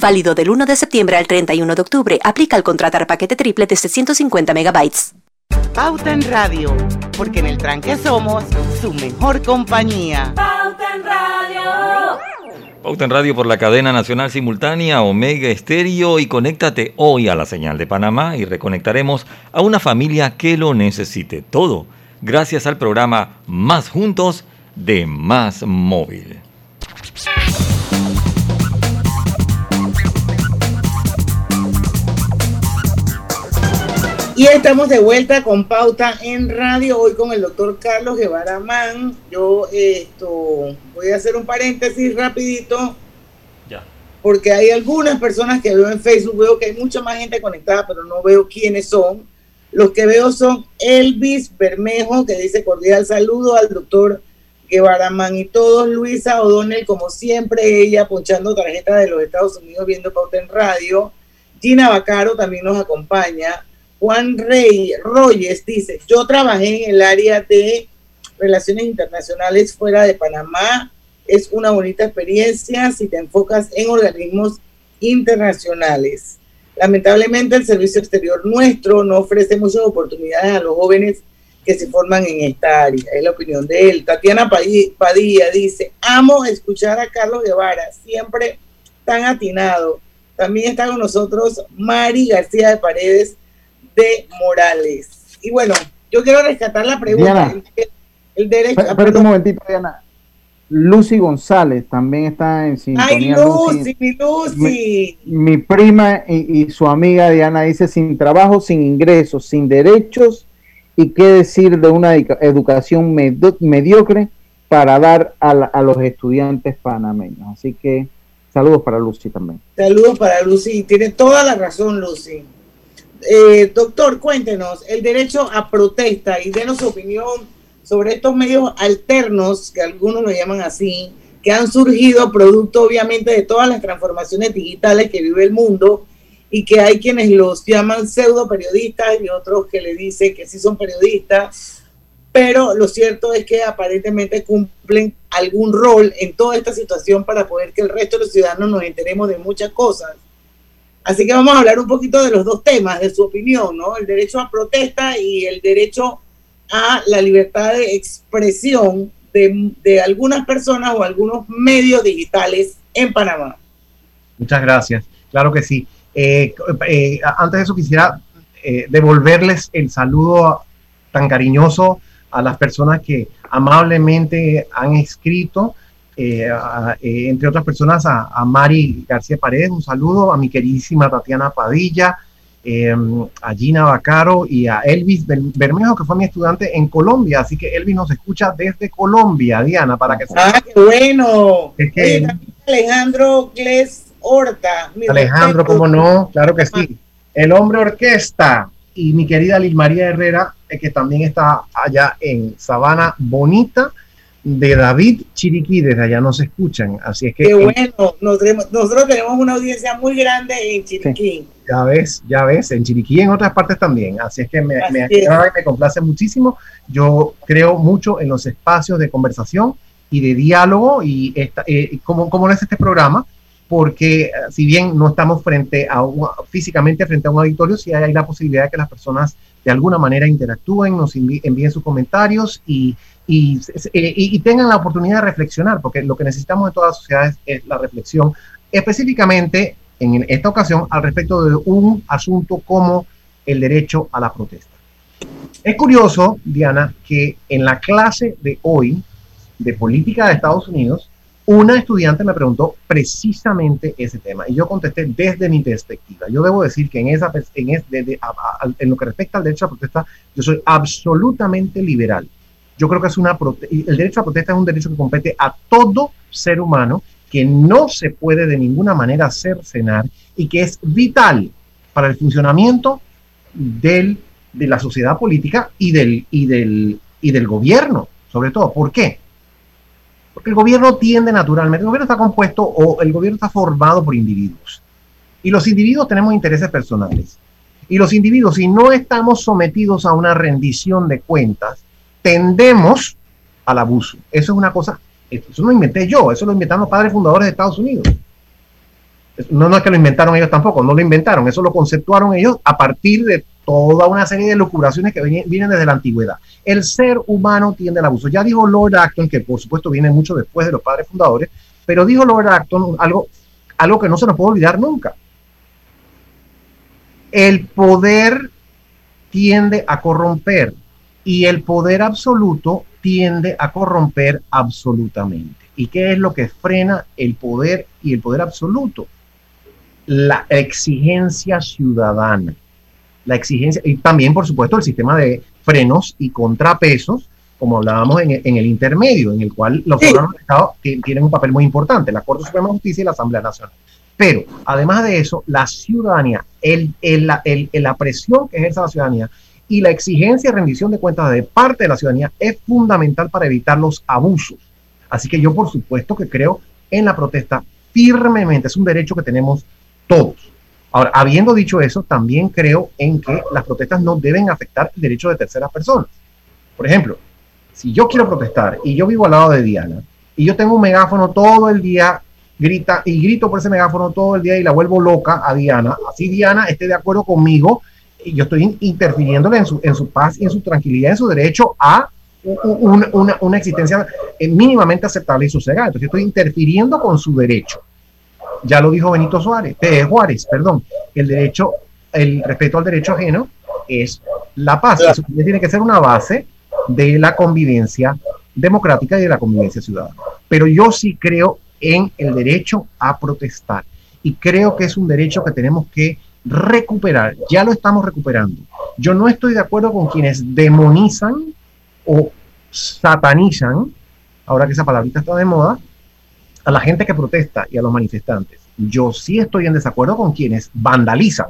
Válido del 1 de septiembre al 31 de octubre. Aplica al contratar paquete triple de 150 megabytes. Pauta en Radio, porque en el tranque somos su mejor compañía. Pauta en Radio. Pauta en Radio por la cadena nacional simultánea Omega Estéreo y conéctate hoy a la señal de Panamá y reconectaremos a una familia que lo necesite todo gracias al programa Más Juntos de Más Móvil. Y estamos de vuelta con Pauta en Radio, hoy con el doctor Carlos Guevara Man. Yo esto voy a hacer un paréntesis rapidito. Ya. Porque hay algunas personas que veo en Facebook, veo que hay mucha más gente conectada, pero no veo quiénes son. Los que veo son Elvis Bermejo, que dice cordial saludo al doctor Guevara Man y todos. Luisa O'Donnell, como siempre, ella ponchando tarjeta de los Estados Unidos viendo Pauta en Radio. Gina Bacaro también nos acompaña. Juan Rey Royes dice, yo trabajé en el área de relaciones internacionales fuera de Panamá. Es una bonita experiencia si te enfocas en organismos internacionales. Lamentablemente el servicio exterior nuestro no ofrece muchas oportunidades a los jóvenes que se forman en esta área. Es la opinión de él. Tatiana Padilla dice, amo escuchar a Carlos Guevara, siempre tan atinado. También está con nosotros Mari García de Paredes, de Morales. Y bueno, yo quiero rescatar la pregunta. el, derecho. Espera un momentito, Diana. Lucy González también está en sintonía. Ay, Lucy, mi Lucy. Mi, prima y, su amiga Diana dice sin trabajo, sin ingresos, sin derechos y qué decir de una educación mediocre para dar a, a los estudiantes panameños. Así que saludos para Lucy también. Saludos para Lucy. Tiene toda la razón, Lucy. Eh, doctor, cuéntenos el derecho a protesta y denos su opinión sobre estos medios alternos, que algunos lo llaman así, que han surgido producto obviamente de todas las transformaciones digitales que vive el mundo y que hay quienes los llaman pseudo periodistas y otros que le dicen que sí son periodistas, pero lo cierto es que aparentemente cumplen algún rol en toda esta situación para poder que el resto de los ciudadanos nos enteremos de muchas cosas Así que vamos a hablar un poquito de los dos temas, de su opinión, ¿no? El derecho a protesta y el derecho a la libertad de expresión de, algunas personas o algunos medios digitales en Panamá. Muchas gracias. Claro que sí. Eh, eh, antes de eso quisiera eh, devolverles el saludo tan cariñoso a las personas que amablemente han escrito eh, eh, entre otras personas, a, Mari García Paredes, un saludo, a mi queridísima Tatiana Padilla, eh, a Gina Bacaro y a Elvis Bermejo, que fue mi estudiante en Colombia. Así que Elvis nos escucha desde Colombia, Diana, para que ¡Ah, qué bueno! Alejandro Gles Horta. Alejandro, ¿cómo no? Claro que sí. El hombre orquesta y mi querida Liz María Herrera, que también está allá en Sabana Bonita de David Chiriquí, desde allá nos escuchan. Así es que. Qué bueno, nosotros, tenemos una audiencia muy grande en Chiriquí. ya ves, ya ves, en Chiriquí y en otras partes también. Así es que me, me, me, complace muchísimo. Yo creo mucho en los espacios de conversación y de diálogo, y esta, eh, como, como es este programa, porque eh, si bien no estamos frente a físicamente frente a un auditorio, sí hay, la posibilidad de que las personas de alguna manera interactúen, nos envíen sus comentarios y, y, y, tengan la oportunidad de reflexionar, porque lo que necesitamos en todas las sociedades es la reflexión, específicamente en esta ocasión al respecto de un asunto como el derecho a la protesta. Es curioso, Diana, que en la clase de hoy de política de Estados Unidos, una estudiante me preguntó precisamente ese tema y yo contesté desde mi perspectiva. Yo debo decir que en, esa, en, en lo que respecta al derecho a protesta, yo soy absolutamente liberal. Yo creo que es una el derecho a protesta es un derecho que compete a todo ser humano que no se puede de ninguna manera cercenar y que es vital para el funcionamiento del, de la sociedad política y del, y, del, y del gobierno, sobre todo. ¿Por qué? Porque el gobierno tiende naturalmente, el gobierno está compuesto o el gobierno está formado por individuos. Y los individuos tenemos intereses personales. Y los individuos, si no estamos sometidos a una rendición de cuentas, tendemos al abuso. Eso es una cosa, eso no lo inventé yo, eso lo inventaron los padres fundadores de Estados Unidos. No, es que lo inventaron ellos tampoco, no lo inventaron, eso lo conceptuaron ellos a partir de toda una serie de locuraciones que vienen desde la antigüedad. El ser humano tiende al abuso. Ya dijo Lord Acton, que por supuesto viene mucho después de los padres fundadores, pero dijo Lord Acton algo, algo que no se nos puede olvidar nunca. El poder tiende a corromper y el poder absoluto tiende a corromper absolutamente. ¿Y qué es lo que frena el poder y el poder absoluto? La exigencia ciudadana. La exigencia, y también, por supuesto, el sistema de frenos y contrapesos, como hablábamos en, el intermedio, en el cual los órganos del Estado tienen un papel muy importante, la Corte Suprema de Justicia y la Asamblea Nacional. Pero, además de eso, la ciudadanía, el, la presión que ejerce la ciudadanía y la exigencia de rendición de cuentas de parte de la ciudadanía es fundamental para evitar los abusos. Así que yo, por supuesto, que creo en la protesta firmemente. Es un derecho que tenemos todos. Ahora, habiendo dicho eso, también creo en que las protestas no deben afectar el derecho de terceras personas. Por ejemplo, si yo quiero protestar y yo vivo al lado de Diana y yo tengo un megáfono todo el día, grita y grito por ese megáfono todo el día y la vuelvo loca a Diana, así Diana esté de acuerdo conmigo yo estoy interfiriéndole en su, en su paz y en su tranquilidad, en su derecho a una, una, existencia eh, mínimamente aceptable y sosegada. Entonces, yo estoy interfiriendo con su derecho. Ya lo dijo Benito Suárez, eh, Juárez, perdón, el derecho, el respeto al derecho ajeno es la paz. Eso tiene que ser una base de la convivencia democrática y de la convivencia ciudadana. Pero yo sí creo en el derecho a protestar y creo que es un derecho que tenemos que recuperar, ya lo estamos recuperando. Yo no estoy de acuerdo con quienes demonizan o satanizan, ahora que esa palabrita está de moda, a la gente que protesta y a los manifestantes. Yo sí estoy en desacuerdo con quienes vandalizan.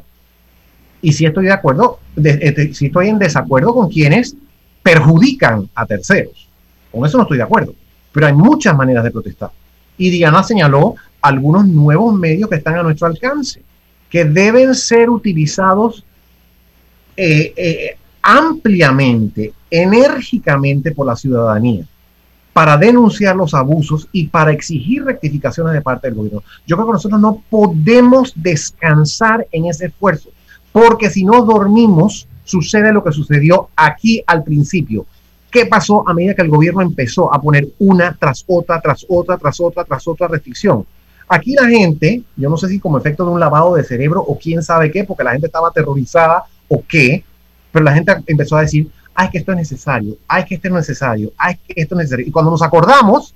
Y sí estoy de acuerdo, de, sí estoy en desacuerdo con quienes perjudican a terceros. Con eso no estoy de acuerdo. Pero hay muchas maneras de protestar. Y Diana señaló algunos nuevos medios que están a nuestro alcance que deben ser utilizados eh, eh, ampliamente, enérgicamente por la ciudadanía para denunciar los abusos y para exigir rectificaciones de parte del gobierno. Yo creo que nosotros no podemos descansar en ese esfuerzo, porque si no dormimos, sucede lo que sucedió aquí al principio. ¿Qué pasó a medida que el gobierno empezó a poner una tras otra, tras otra, tras otra, tras otra restricción? Aquí la gente, yo no sé si como efecto de un lavado de cerebro o quién sabe qué, porque la gente estaba aterrorizada o qué, pero la gente empezó a decir, ay, que esto es necesario, ay, que esto es necesario, ay, que esto es necesario. Y cuando nos acordamos,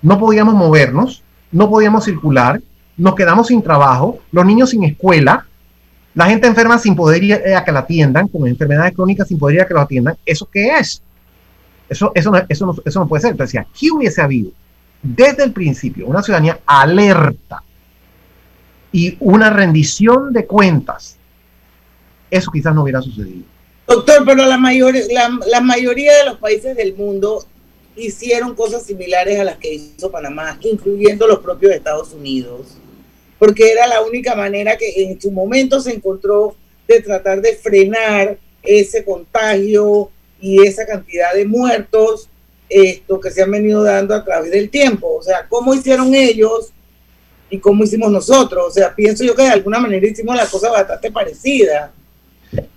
no podíamos movernos, no podíamos circular, nos quedamos sin trabajo, los niños sin escuela, la gente enferma sin poder ir a que la atiendan, con enfermedades crónicas sin poder ir a que la atiendan. ¿Eso qué es? Eso, eso, no, eso, no, eso no puede ser. Entonces, aquí hubiese habido desde el principio una ciudadanía alerta y una rendición de cuentas, eso quizás no hubiera sucedido. Doctor, pero la, mayor, la, mayoría de los países del mundo hicieron cosas similares a las que hizo Panamá, incluyendo los propios Estados Unidos, porque era la única manera que en su momento se encontró de tratar de frenar ese contagio y esa cantidad de muertos esto que se han venido dando a través del tiempo. O sea, cómo hicieron ellos y cómo hicimos nosotros. O sea, pienso yo que de alguna manera hicimos la cosa bastante parecida.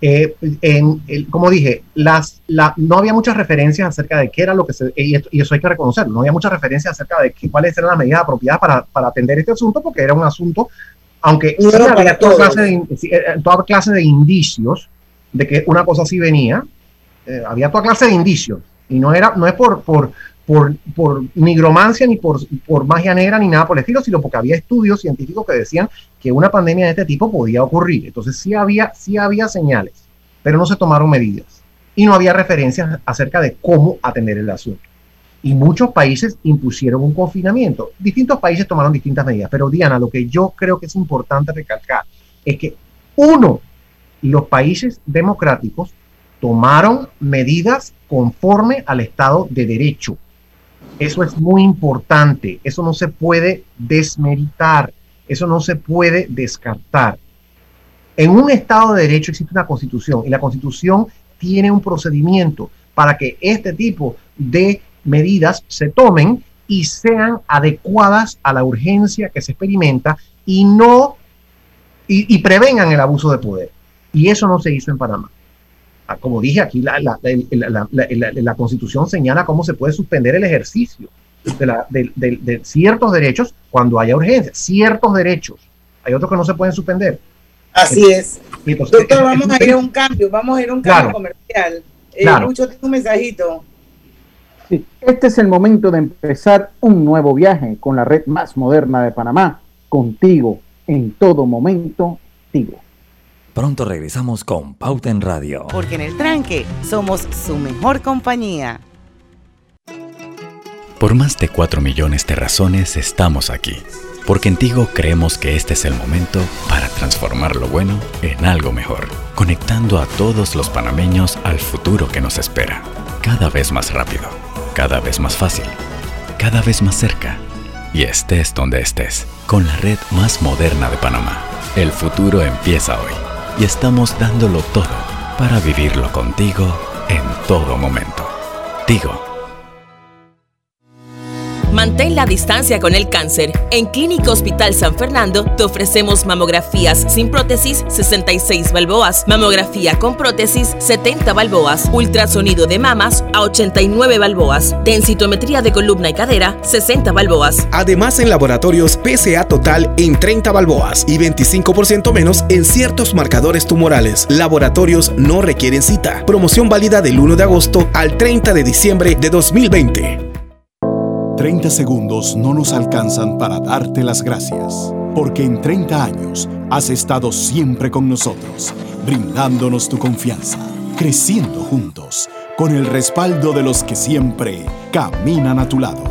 Eh, en, como dije, las, la, no había muchas referencias acerca de qué era lo que se, y, eso hay que reconocerlo, no había muchas referencias acerca de qué, cuáles eran las medidas apropiadas para, para, atender este asunto, porque era un asunto, aunque había toda clase, de, eh, toda clase de indicios de que una cosa así venía, eh, había toda clase de indicios, y no, era, no es por, por, por, por nigromancia, ni por, por magia negra, ni nada por el estilo, sino porque había estudios científicos que decían que una pandemia de este tipo podía ocurrir. Entonces sí había, sí había señales, pero no se tomaron medidas. Y no había referencias acerca de cómo atender el asunto. Y muchos países impusieron un confinamiento. Distintos países tomaron distintas medidas. Pero Diana, lo que yo creo que es importante recalcar es que Uno, los países democráticos tomaron medidas conforme al Estado de Derecho. Eso es muy importante, eso no se puede desmeritar, eso no se puede descartar. En un Estado de Derecho existe una constitución y la constitución tiene un procedimiento para que este tipo de medidas se tomen y sean adecuadas a la urgencia que se experimenta y no y, prevengan el abuso de poder. Y eso no se hizo en Panamá. Como dije aquí, la, la, constitución señala cómo se puede suspender el ejercicio de, ciertos derechos cuando haya urgencia, ciertos derechos. Hay otros que no se pueden suspender. Así es. Doctor, vamos a ir a un cambio, vamos a ir a un cambio comercial. Eh, Mucho un mensajito. este es el momento de empezar un nuevo viaje con la red más moderna de Panamá, contigo, en todo momento, Tigo. Pronto regresamos con Pauta en Radio. Porque en el tranque somos su mejor compañía. Por más de 4 millones de razones estamos aquí. Porque en Tigo creemos que este es el momento para transformar lo bueno en algo mejor, conectando a todos los panameños al futuro que nos espera, cada vez más rápido, cada vez más fácil, cada vez más cerca, y estés donde estés, con la red más moderna de Panamá. El futuro empieza hoy, y estamos dándolo todo para vivirlo contigo en todo momento. Tigo Mantén la distancia con el cáncer. En Clínica Hospital San Fernando te ofrecemos mamografías sin prótesis 66 balboas, mamografía con prótesis 70 balboas, ultrasonido de mamas a 89 balboas, densitometría de columna y cadera 60 balboas. Además en laboratorios PCA total en 30 balboas y 25% menos en ciertos marcadores tumorales. Laboratorios no requieren cita. Promoción válida del 1 de agosto al 30 de diciembre de 2020. 30 segundos no nos alcanzan para darte las gracias, porque en 30 años has estado siempre con nosotros, brindándonos tu confianza, creciendo juntos, con el respaldo de los que siempre caminan a tu lado.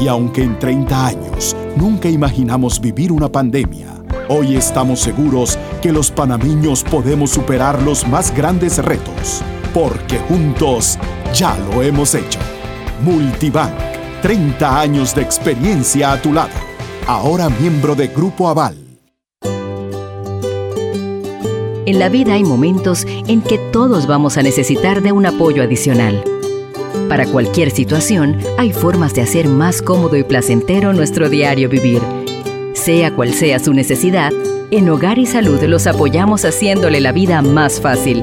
Y aunque en 30 años nunca imaginamos vivir una pandemia, hoy estamos seguros que los panameños podemos superar los más grandes retos, porque juntos ya lo hemos hecho. Multibank 30 años de experiencia a tu lado. Ahora miembro de Grupo Aval. En la vida hay momentos en que todos vamos a necesitar de un apoyo adicional. Para cualquier situación, hay formas de hacer más cómodo y placentero nuestro diario vivir. Sea cual sea su necesidad, en Hogar y Salud los apoyamos haciéndole la vida más fácil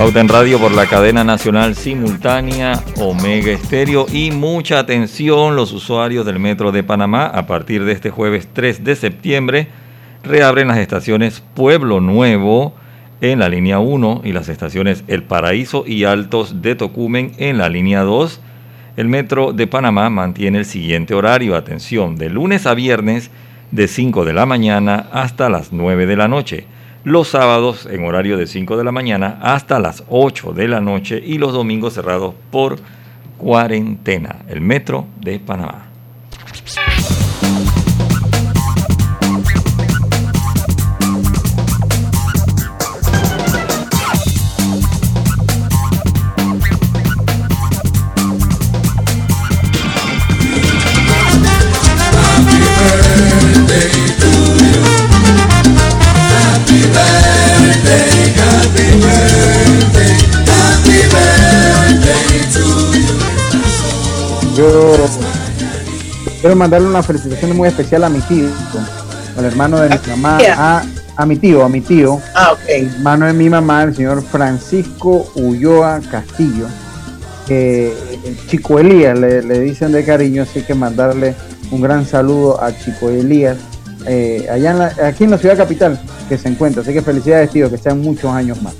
Pauta en Radio por la cadena nacional simultánea Omega Estéreo. Y mucha atención los usuarios del Metro de Panamá a partir de este jueves 3 de septiembre reabren las estaciones Pueblo Nuevo en la línea 1 y las estaciones El Paraíso y Altos de Tocumen en la línea 2. El Metro de Panamá mantiene el siguiente horario, atención, de lunes a viernes de 5 de la mañana hasta las 9 de la noche los sábados en horario de 5 de la mañana hasta las 8 de la noche y los domingos cerrados por cuarentena. El Metro de Panamá. Mandarle una felicitación muy especial a mi tío, al hermano de mi mamá, a, a mi tío, a mi tío, ah, okay. hermano de mi mamá, el señor Francisco Ulloa Castillo, que Chico Elías le, dicen de cariño, así que mandarle un gran saludo a Chico Elías, eh, allá aquí en la ciudad capital que se encuentra. Así que felicidades, tío, que sean muchos años más.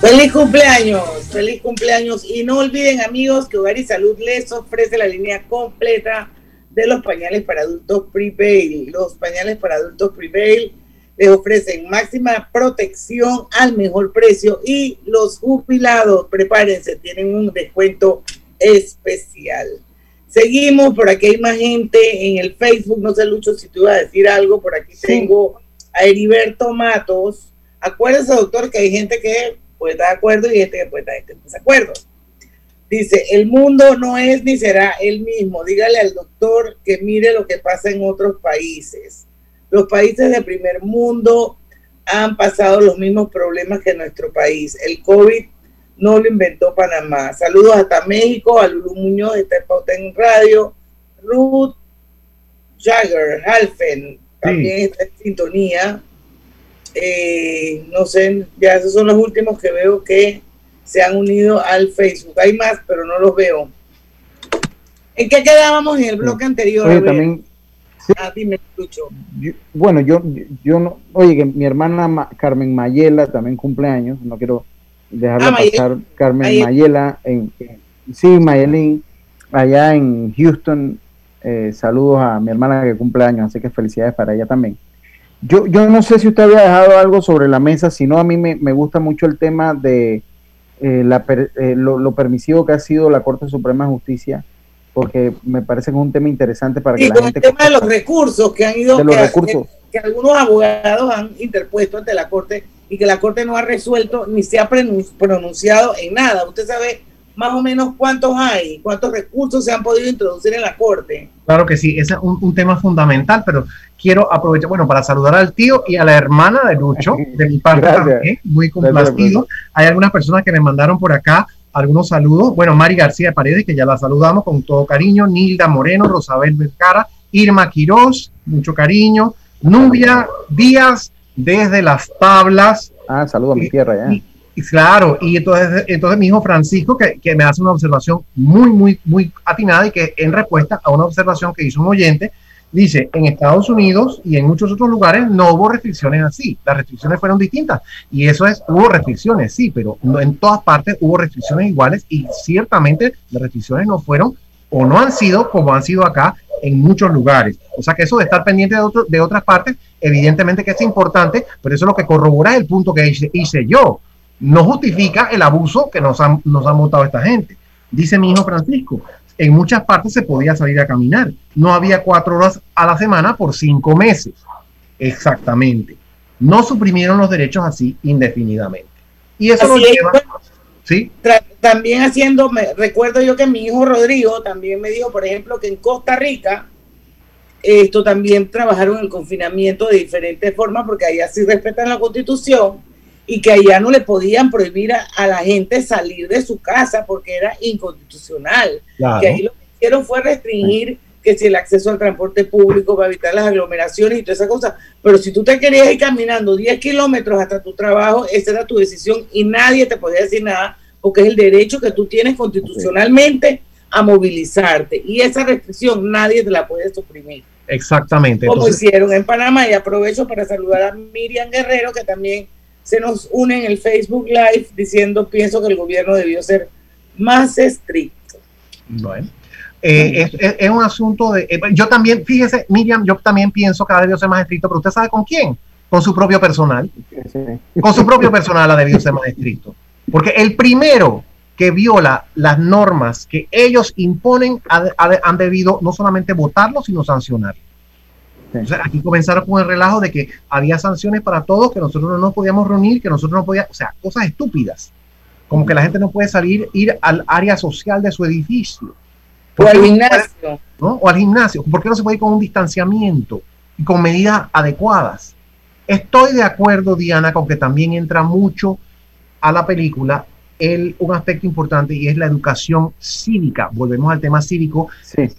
Feliz cumpleaños, feliz cumpleaños. Y no olviden, amigos, que Hogar y Salud les ofrece la línea completa de los pañales para adultos Prevail. Los pañales para adultos Prevail les ofrecen máxima protección al mejor precio y los jubilados, prepárense, tienen un descuento especial. Seguimos, por aquí hay más gente en el Facebook, no sé Lucho si tú ibas a decir algo, por aquí tengo a Heriberto Matos. Acuérdese, doctor, que hay gente que puede estar de acuerdo y gente que puede estar en desacuerdo. Dice, el mundo no es ni será el mismo. Dígale al doctor que mire lo que pasa en otros países. Los países de primer mundo han pasado los mismos problemas que nuestro país. El COVID no lo inventó Panamá. Saludos hasta México, a Lulu Muñoz, está en Radio, Ruth Jagger, Halfen, también está en sintonía. Eh, no sé, ya esos son los últimos que veo que se han unido al Facebook. Hay más, pero no los veo. ¿En qué quedábamos en el bloque anterior? Oye, también, ah, dime, bueno, yo, yo no, oye, que mi hermana Carmen Mayela también cumple años, no quiero dejarla ah, pasar. Carmen Mayela, en, sí, Mayelín, allá en Houston. Eh, saludos a mi hermana que cumple años, así que felicidades para ella también. Yo, yo no sé si usted había dejado algo sobre la mesa, sino a mí me, me gusta mucho el tema de eh, la, eh, lo, permisivo que ha sido la Corte Suprema de Justicia, porque me parece que es un tema interesante para que la gente... El tema de los recursos que han ido, que, que, algunos abogados han interpuesto ante la Corte y que la Corte no ha resuelto ni se ha pronunciado en nada. Usted sabe más o menos cuántos hay, cuántos recursos se han podido introducir en la Corte. Claro que sí, ese es un, tema fundamental, pero quiero aprovechar, bueno, para saludar al tío y a la hermana de Lucho, de mi parte también, muy complacido. Hay algunas personas que me mandaron por acá algunos saludos. Bueno, Mari García Paredes, que ya la saludamos con todo cariño, Nilda Moreno, Rosabel Vercara, Irma Quirós, mucho cariño, Nubia Díaz, desde las tablas. Ah, saludo a mi tierra ya claro, y entonces, entonces mi hijo Francisco, que, que, me hace una observación muy, muy, muy atinada y que en respuesta a una observación que hizo un oyente, dice, en Estados Unidos y en muchos otros lugares no hubo restricciones así, las restricciones fueron distintas. Y eso es, hubo restricciones, sí, pero no, en todas partes hubo restricciones iguales y ciertamente las restricciones no fueron o no han sido como han sido acá en muchos lugares. O sea que eso de estar pendiente de, otro, de otras partes, evidentemente que es importante, pero eso es lo que corrobora el punto que hice, hice yo no justifica el abuso que nos han, nos han montado esta gente. Dice mi hijo Francisco, en muchas partes se podía salir a caminar. No había cuatro horas a la semana por cinco meses. Exactamente. No suprimieron los derechos así indefinidamente. Y eso nos lleva... ¿sí? También haciendo, recuerdo yo que mi hijo Rodrigo también me dijo, por ejemplo, que en Costa Rica esto también trabajaron el confinamiento de diferentes formas porque allá sí respetan la constitución y que allá no le podían prohibir a, la gente salir de su casa porque era inconstitucional. Que ahí lo que hicieron fue restringir que si el acceso al transporte público para evitar las aglomeraciones y toda esa cosa. Pero si tú te querías ir caminando 10 kilómetros hasta tu trabajo, esa era tu decisión y nadie te podía decir nada porque es el derecho que tú tienes constitucionalmente a movilizarte. Y esa restricción nadie te la puede suprimir. Exactamente. Como hicieron en Panamá. Y aprovecho para saludar a Miriam Guerrero, que también se nos une en el Facebook Live diciendo, pienso que el gobierno debió ser más estricto. Bueno. Eh, es, un asunto de... Eh, yo también, fíjese, Miriam, yo también pienso que ha debido ser más estricto, pero usted sabe con quién, con su propio personal. Con su propio personal ha debido ser más estricto. Porque el primero que viola las normas que ellos imponen han debido no solamente votarlo, sino sancionarlo aquí comenzaron con el relajo de que había sanciones para todos, que nosotros no nos podíamos reunir, que nosotros no podíamos, o sea, cosas estúpidas. Como que la gente no puede salir, ir al área social de su edificio. O al gimnasio. O al gimnasio. ¿Por qué no se puede ir con un distanciamiento y con medidas adecuadas? Estoy de acuerdo, Diana, con que también entra mucho a la película el, un aspecto importante y es la educación cívica. Volvemos al tema cívico,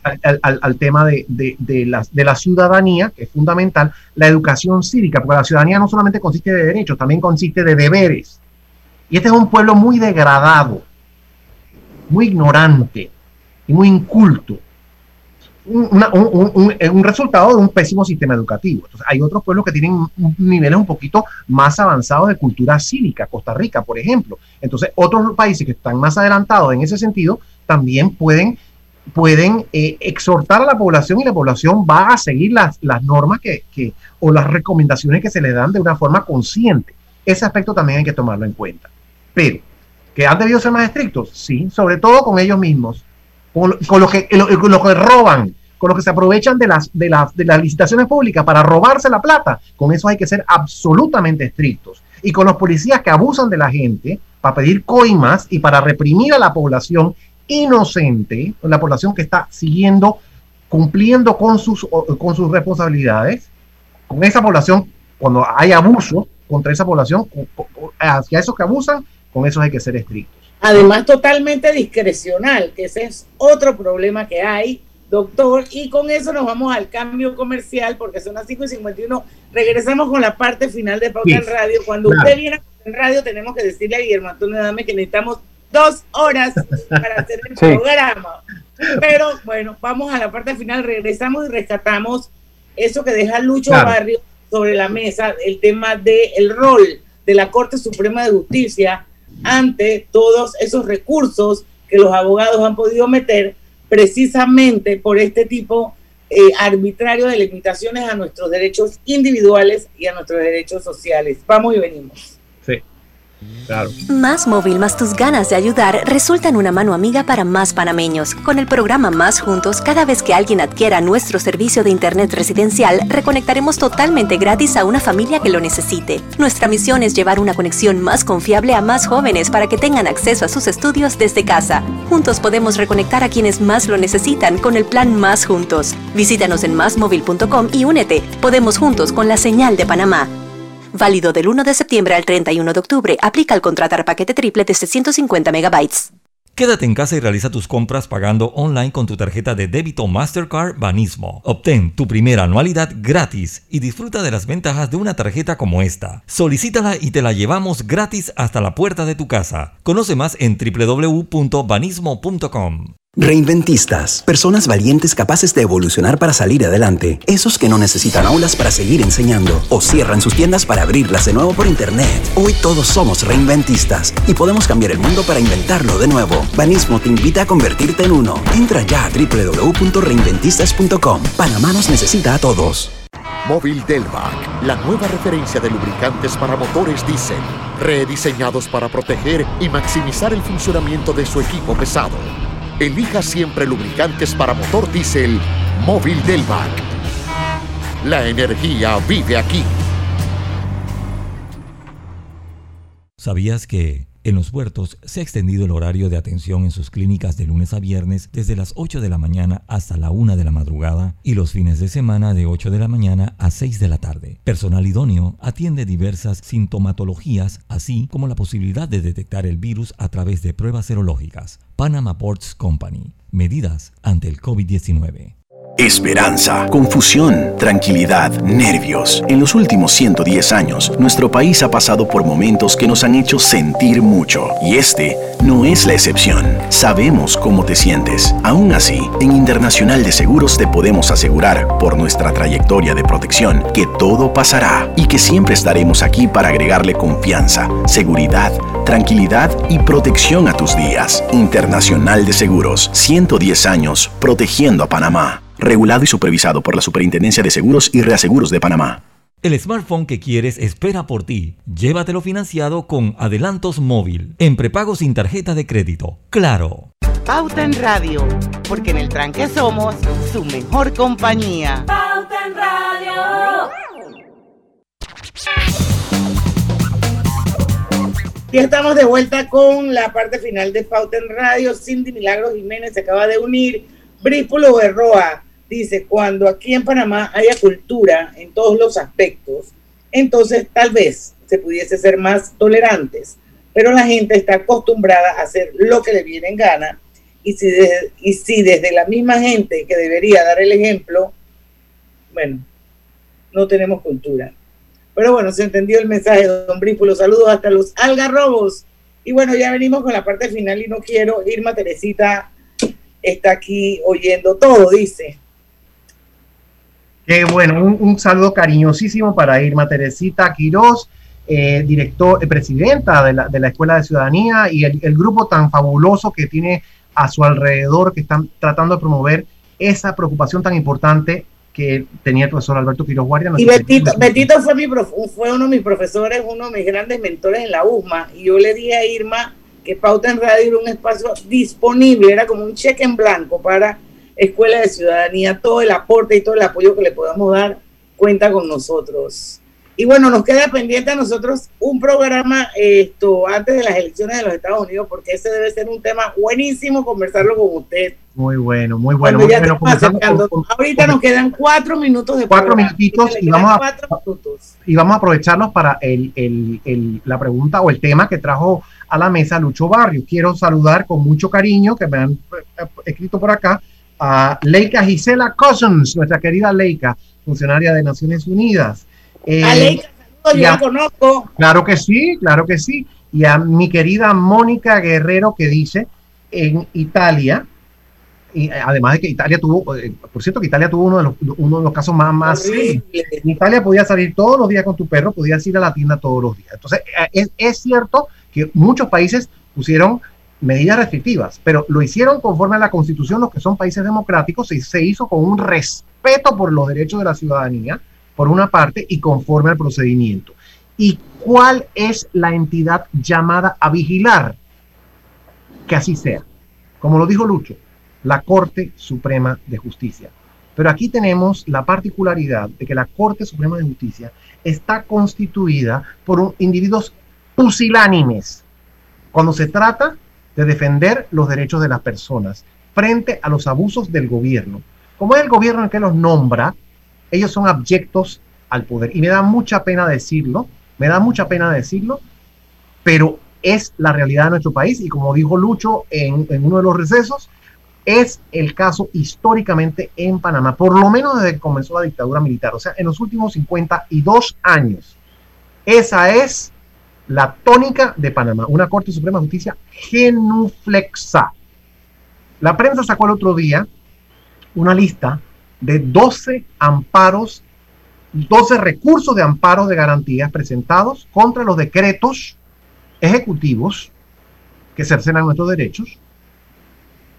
al, al, al, tema de, de, de, la, de la ciudadanía, que es fundamental, la educación cívica, porque la ciudadanía no solamente consiste de derechos, también consiste de deberes. Y este es un pueblo muy degradado, muy ignorante y muy inculto una, un, un, un, resultado de un pésimo sistema educativo. Entonces, hay otros pueblos que tienen niveles un poquito más avanzados de cultura cívica, Costa Rica, por ejemplo. Entonces, otros países que están más adelantados en ese sentido también pueden, pueden eh, exhortar a la población y la población va a seguir las, las normas que, que, o las recomendaciones que se le dan de una forma consciente. Ese aspecto también hay que tomarlo en cuenta. Pero, ¿que han debido ser más estrictos? Sí, sobre todo con ellos mismos. Con, con los que, lo, lo que roban, con los que se aprovechan de las, de, las, de las licitaciones públicas para robarse la plata, con eso hay que ser absolutamente estrictos. Y con los policías que abusan de la gente para pedir coimas y para reprimir a la población inocente, la población que está siguiendo, cumpliendo con sus, con sus responsabilidades, con esa población, cuando hay abuso contra esa población, hacia esos que abusan, con eso hay que ser estrictos. Además, totalmente discrecional, que ese es otro problema que hay doctor. Y con eso nos vamos al cambio comercial, porque son las 5 y 51. Regresamos con la parte final de Pauta en Radio. Cuando usted viene en radio, tenemos que decirle a Guillermo Antonio Dame que necesitamos dos horas para hacer el programa. Pero bueno, vamos a la parte final. Regresamos y rescatamos eso que deja Lucho Barrio sobre la mesa, el tema del el rol de la Corte Suprema de Justicia ante todos esos recursos que los abogados han podido meter precisamente por este tipo eh, arbitrario de limitaciones a nuestros derechos individuales y a nuestros derechos sociales. Vamos y venimos. Más móvil más tus ganas de ayudar resultan una mano amiga para más panameños. Con el programa Más Juntos, cada vez que alguien adquiera nuestro servicio de Internet residencial, reconectaremos totalmente gratis a una familia que lo necesite. Nuestra misión es llevar una conexión más confiable a más jóvenes para que tengan acceso a sus estudios desde casa. Juntos podemos reconectar a quienes más lo necesitan con el plan Más Juntos. Visítanos en másmóvil.com y únete. Podemos juntos con la señal de Panamá. Válido del 1 de septiembre al 31 de octubre. Aplica al contratar paquete triple de 150 megabytes. Quédate en casa y realiza tus compras pagando online con tu tarjeta de débito Mastercard Banismo. Obtén tu primera anualidad gratis y disfruta de las ventajas de una tarjeta como esta. Solicítala y te la llevamos gratis hasta la puerta de tu casa. Conoce más en www.banismo.com. Reinventistas, personas valientes capaces de evolucionar para salir adelante, esos que no necesitan aulas para seguir enseñando o cierran sus tiendas para abrirlas de nuevo por internet. Hoy todos somos reinventistas y podemos cambiar el mundo para inventarlo de nuevo. Banismo te invita a convertirte en uno. Entra ya a www.reinventistas.com. Panamá nos necesita a todos. Móvil Delvac, la nueva referencia de lubricantes para motores diésel, rediseñados para proteger y maximizar el funcionamiento de su equipo pesado. Elija siempre lubricantes para motor diésel Móvil Delvac. La energía vive aquí. ¿Sabías que en los puertos se ha extendido el horario de atención en sus clínicas de lunes a viernes desde las 8 de la mañana hasta la 1 de la madrugada y los fines de semana de 8 de la mañana a 6 de la tarde? Personal idóneo atiende diversas sintomatologías, así como la posibilidad de detectar el virus a través de pruebas serológicas. Panama Ports Company. Medidas ante el COVID-19. Esperanza, confusión, tranquilidad, nervios. En los últimos 110 años, nuestro país ha pasado por momentos que nos han hecho sentir mucho. Y este no es la excepción. Sabemos cómo te sientes. Aún así, en Internacional de Seguros te podemos asegurar, por nuestra trayectoria de protección, que todo pasará y que siempre estaremos aquí para agregarle confianza, seguridad, tranquilidad y protección a tus días. Internacional de Seguros, 110 años protegiendo a Panamá regulado y supervisado por la Superintendencia de Seguros y Reaseguros de Panamá. El smartphone que quieres espera por ti. Llévatelo financiado con Adelantos Móvil, en prepago sin tarjeta de crédito. Claro. Pauta en Radio, porque en el tranque somos su mejor compañía. Pauta en Radio. Y estamos de vuelta con la parte final de Pauta en Radio. Cindy Milagros Jiménez se acaba de unir. Brípulo Berroa dice, cuando aquí en Panamá haya cultura en todos los aspectos, entonces tal vez se pudiese ser más tolerantes. pero la gente está acostumbrada a hacer lo que le viene en gana y si, y si desde la misma gente que debería dar el ejemplo, bueno, no tenemos cultura. Pero bueno, se entendió el mensaje de Don Brípulo. Saludos hasta los algarrobos. Y bueno, ya venimos con la parte final y no quiero. Irma Teresita está aquí oyendo todo, dice. Qué bueno, un, saludo cariñosísimo para Irma Teresita Quiroz, eh, director, eh, presidenta de la, de la, Escuela de Ciudadanía y el, el, grupo tan fabuloso que tiene a su alrededor, que están tratando de promover esa preocupación tan importante que tenía el profesor Alberto Quiroz Guardia. y Betito, Betito fue, mi fue uno de mis profesores, uno de mis grandes mentores en la USMA, y yo le dije a Irma que Pauta en Radio era un espacio disponible, era como un cheque en blanco para Escuela de Ciudadanía, todo el aporte y todo el apoyo que le podamos dar cuenta con nosotros. Y bueno, nos queda pendiente a nosotros un programa esto antes de las elecciones de los Estados Unidos, porque ese debe ser un tema buenísimo conversarlo con usted. Muy bueno, muy bueno. Ahorita nos quedan cuatro minutos de Cuatro minutitos y vamos, a, y vamos a aprovecharlos para el, el, el, la pregunta o el tema que trajo a la mesa Lucho Barrio. Quiero saludar con mucho cariño, que me han eh, escrito por acá, a Leica Gisela Cousins, nuestra querida Leica, funcionaria de Naciones Unidas. Eh, yo conozco. Claro que sí, claro que sí. Y a mi querida Mónica Guerrero que dice, en Italia, y además de que Italia tuvo, eh, por cierto que Italia tuvo uno de los, uno de los casos más, más En Italia podías salir todos los días con tu perro, podías ir a la tienda todos los días. Entonces, eh, es, es cierto que muchos países pusieron medidas restrictivas, pero lo hicieron conforme a la constitución, los que son países democráticos, y se hizo con un respeto por los derechos de la ciudadanía, por una parte, y conforme al procedimiento. ¿Y cuál es la entidad llamada a vigilar? Que así sea. Como lo dijo Lucho, la Corte Suprema de Justicia. Pero aquí tenemos la particularidad de que la Corte Suprema de Justicia está constituida por individuos pusilánimes cuando se trata de defender los derechos de las personas frente a los abusos del gobierno. Como es el gobierno el que los nombra, ellos son abyectos al poder. Y me da mucha pena decirlo, me da mucha pena decirlo, pero es la realidad de nuestro país y como dijo Lucho en, uno de los recesos, es el caso históricamente en Panamá, por lo menos desde que comenzó la dictadura militar, o sea, en los últimos 52 años. Esa es la tónica de Panamá, una Corte Suprema de Justicia genuflexa. La prensa sacó el otro día una lista de 12 amparos, 12 recursos de amparo de garantías presentados contra los decretos ejecutivos que cercenan nuestros derechos.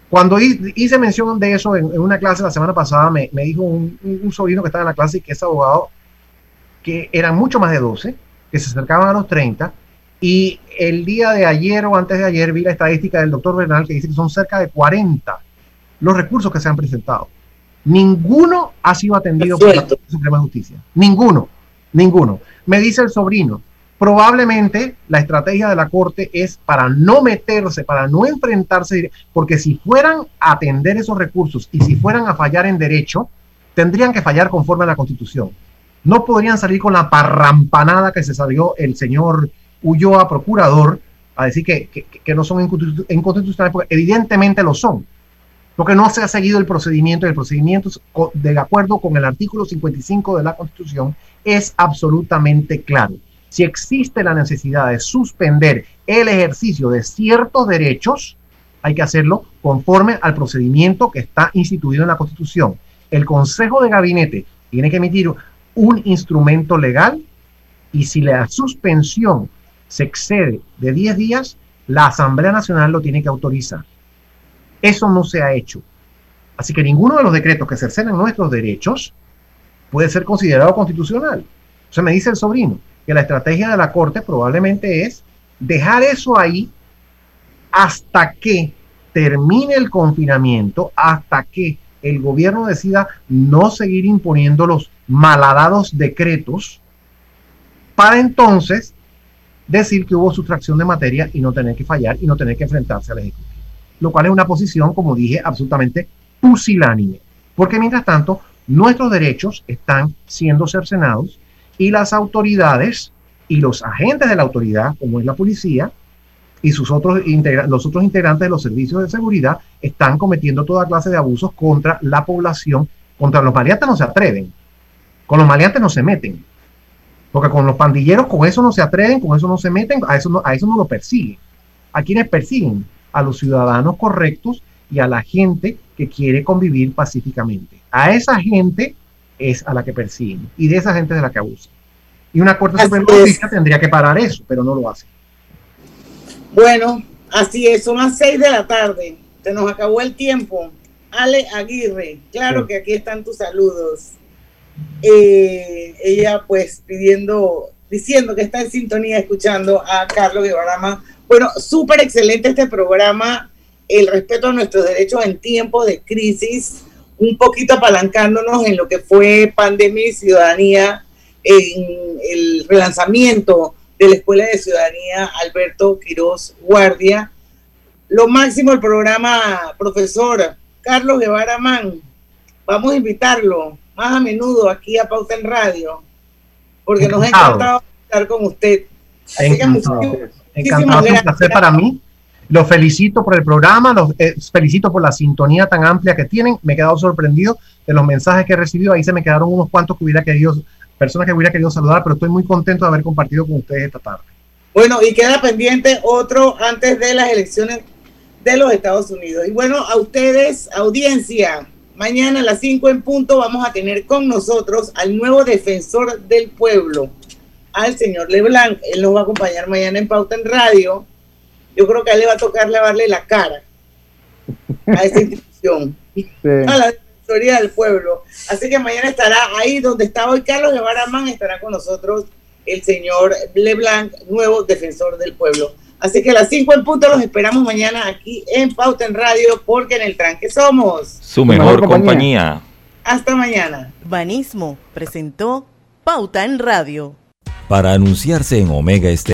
Cuando hice mención de eso en, una clase la semana pasada, me, dijo un, un, sobrino que estaba en la clase y que es abogado, que eran mucho más de 12, que se acercaban a los 30, y el día de ayer o antes de ayer vi la estadística del doctor Bernal que dice que son cerca de 40 los recursos que se han presentado. Ninguno ha sido atendido por la Suprema Justicia. Ninguno, ninguno. Me dice el sobrino, probablemente la estrategia de la Corte es para no meterse, para no enfrentarse, porque si fueran a atender esos recursos y si fueran a fallar en derecho, tendrían que fallar conforme a la Constitución. No podrían salir con la parrampanada que se salió el señor Ulloa, procurador, a decir que, que no son inconstitucionales, porque evidentemente lo son porque no se ha seguido el procedimiento el procedimiento de acuerdo con el artículo 55 de la Constitución es absolutamente claro. Si existe la necesidad de suspender el ejercicio de ciertos derechos, hay que hacerlo conforme al procedimiento que está instituido en la Constitución. El Consejo de Gabinete tiene que emitir un instrumento legal y si la suspensión se excede de 10 días, la Asamblea Nacional lo tiene que autorizar. Eso no se ha hecho. Así que ninguno de los decretos que cercenan nuestros derechos puede ser considerado constitucional. O sea, me dice el sobrino que la estrategia de la Corte probablemente es dejar eso ahí hasta que termine el confinamiento, hasta que el gobierno decida no seguir imponiendo los malhadados decretos, para entonces decir que hubo sustracción de materia y no tener que fallar y no tener que enfrentarse al Ejecutivo lo cual es una posición, como dije, absolutamente pusilánime, porque mientras tanto nuestros derechos están siendo cercenados y las autoridades y los agentes de la autoridad, como es la policía, y sus otros los otros integrantes de los servicios de seguridad están cometiendo toda clase de abusos contra la población. Contra los maleantes no se atreven. Con los maleantes no se meten. Porque con los pandilleros, con eso no se atreven, con eso no se meten, a eso no, a eso no lo persiguen. ¿A quienes persiguen? A los ciudadanos correctos y a la gente que quiere convivir pacíficamente. A esa gente es a la que persiguen y de esa gente es de la que abusan. Y una Corte Suprema tendría que parar eso, pero no lo hace. Bueno, así es, son las seis de la tarde. Se nos acabó el tiempo. Ale Aguirre, claro que aquí están tus saludos. Eh, ella pues pidiendo, diciendo que está en sintonía escuchando a Carlos Guevara. Bueno, súper excelente este programa, el respeto a nuestros derechos en tiempos de crisis, un poquito apalancándonos en lo que fue pandemia y ciudadanía, en el relanzamiento de la Escuela de Ciudadanía Alberto Quiroz Guardia. Lo máximo el programa, profesor Carlos Guevara Man. Vamos a invitarlo más a menudo aquí a Pauta en Radio, porque nos ha encantado estar con usted. Así encantado, encantado es un placer para mí. Los felicito por el programa, los eh, felicito por la sintonía tan amplia que tienen. Me he quedado sorprendido de los mensajes que he recibido. Ahí se me quedaron unos cuantos que hubiera querido, personas que hubiera querido saludar, pero estoy muy contento de haber compartido con ustedes esta tarde. Bueno, y queda pendiente otro antes de las elecciones de los Estados Unidos. Y bueno, a ustedes, audiencia, Mañana a las 5 en punto vamos a tener con nosotros al nuevo defensor del pueblo, al señor Leblanc. Él nos va a acompañar mañana en Pauta en Radio. Yo creo que a él le va a tocar lavarle la cara a esa institución, a la Defensoría del Pueblo. Así que mañana estará ahí donde está hoy Carlos Guevara Man, estará con nosotros el señor Leblanc, nuevo defensor del pueblo. Así que a las 5 en punto los esperamos mañana aquí en Pauta en Radio, porque en el tranque somos su mejor, compañía. Hasta mañana. Banismo presentó Pauta en Radio. Para anunciarse en Omega Este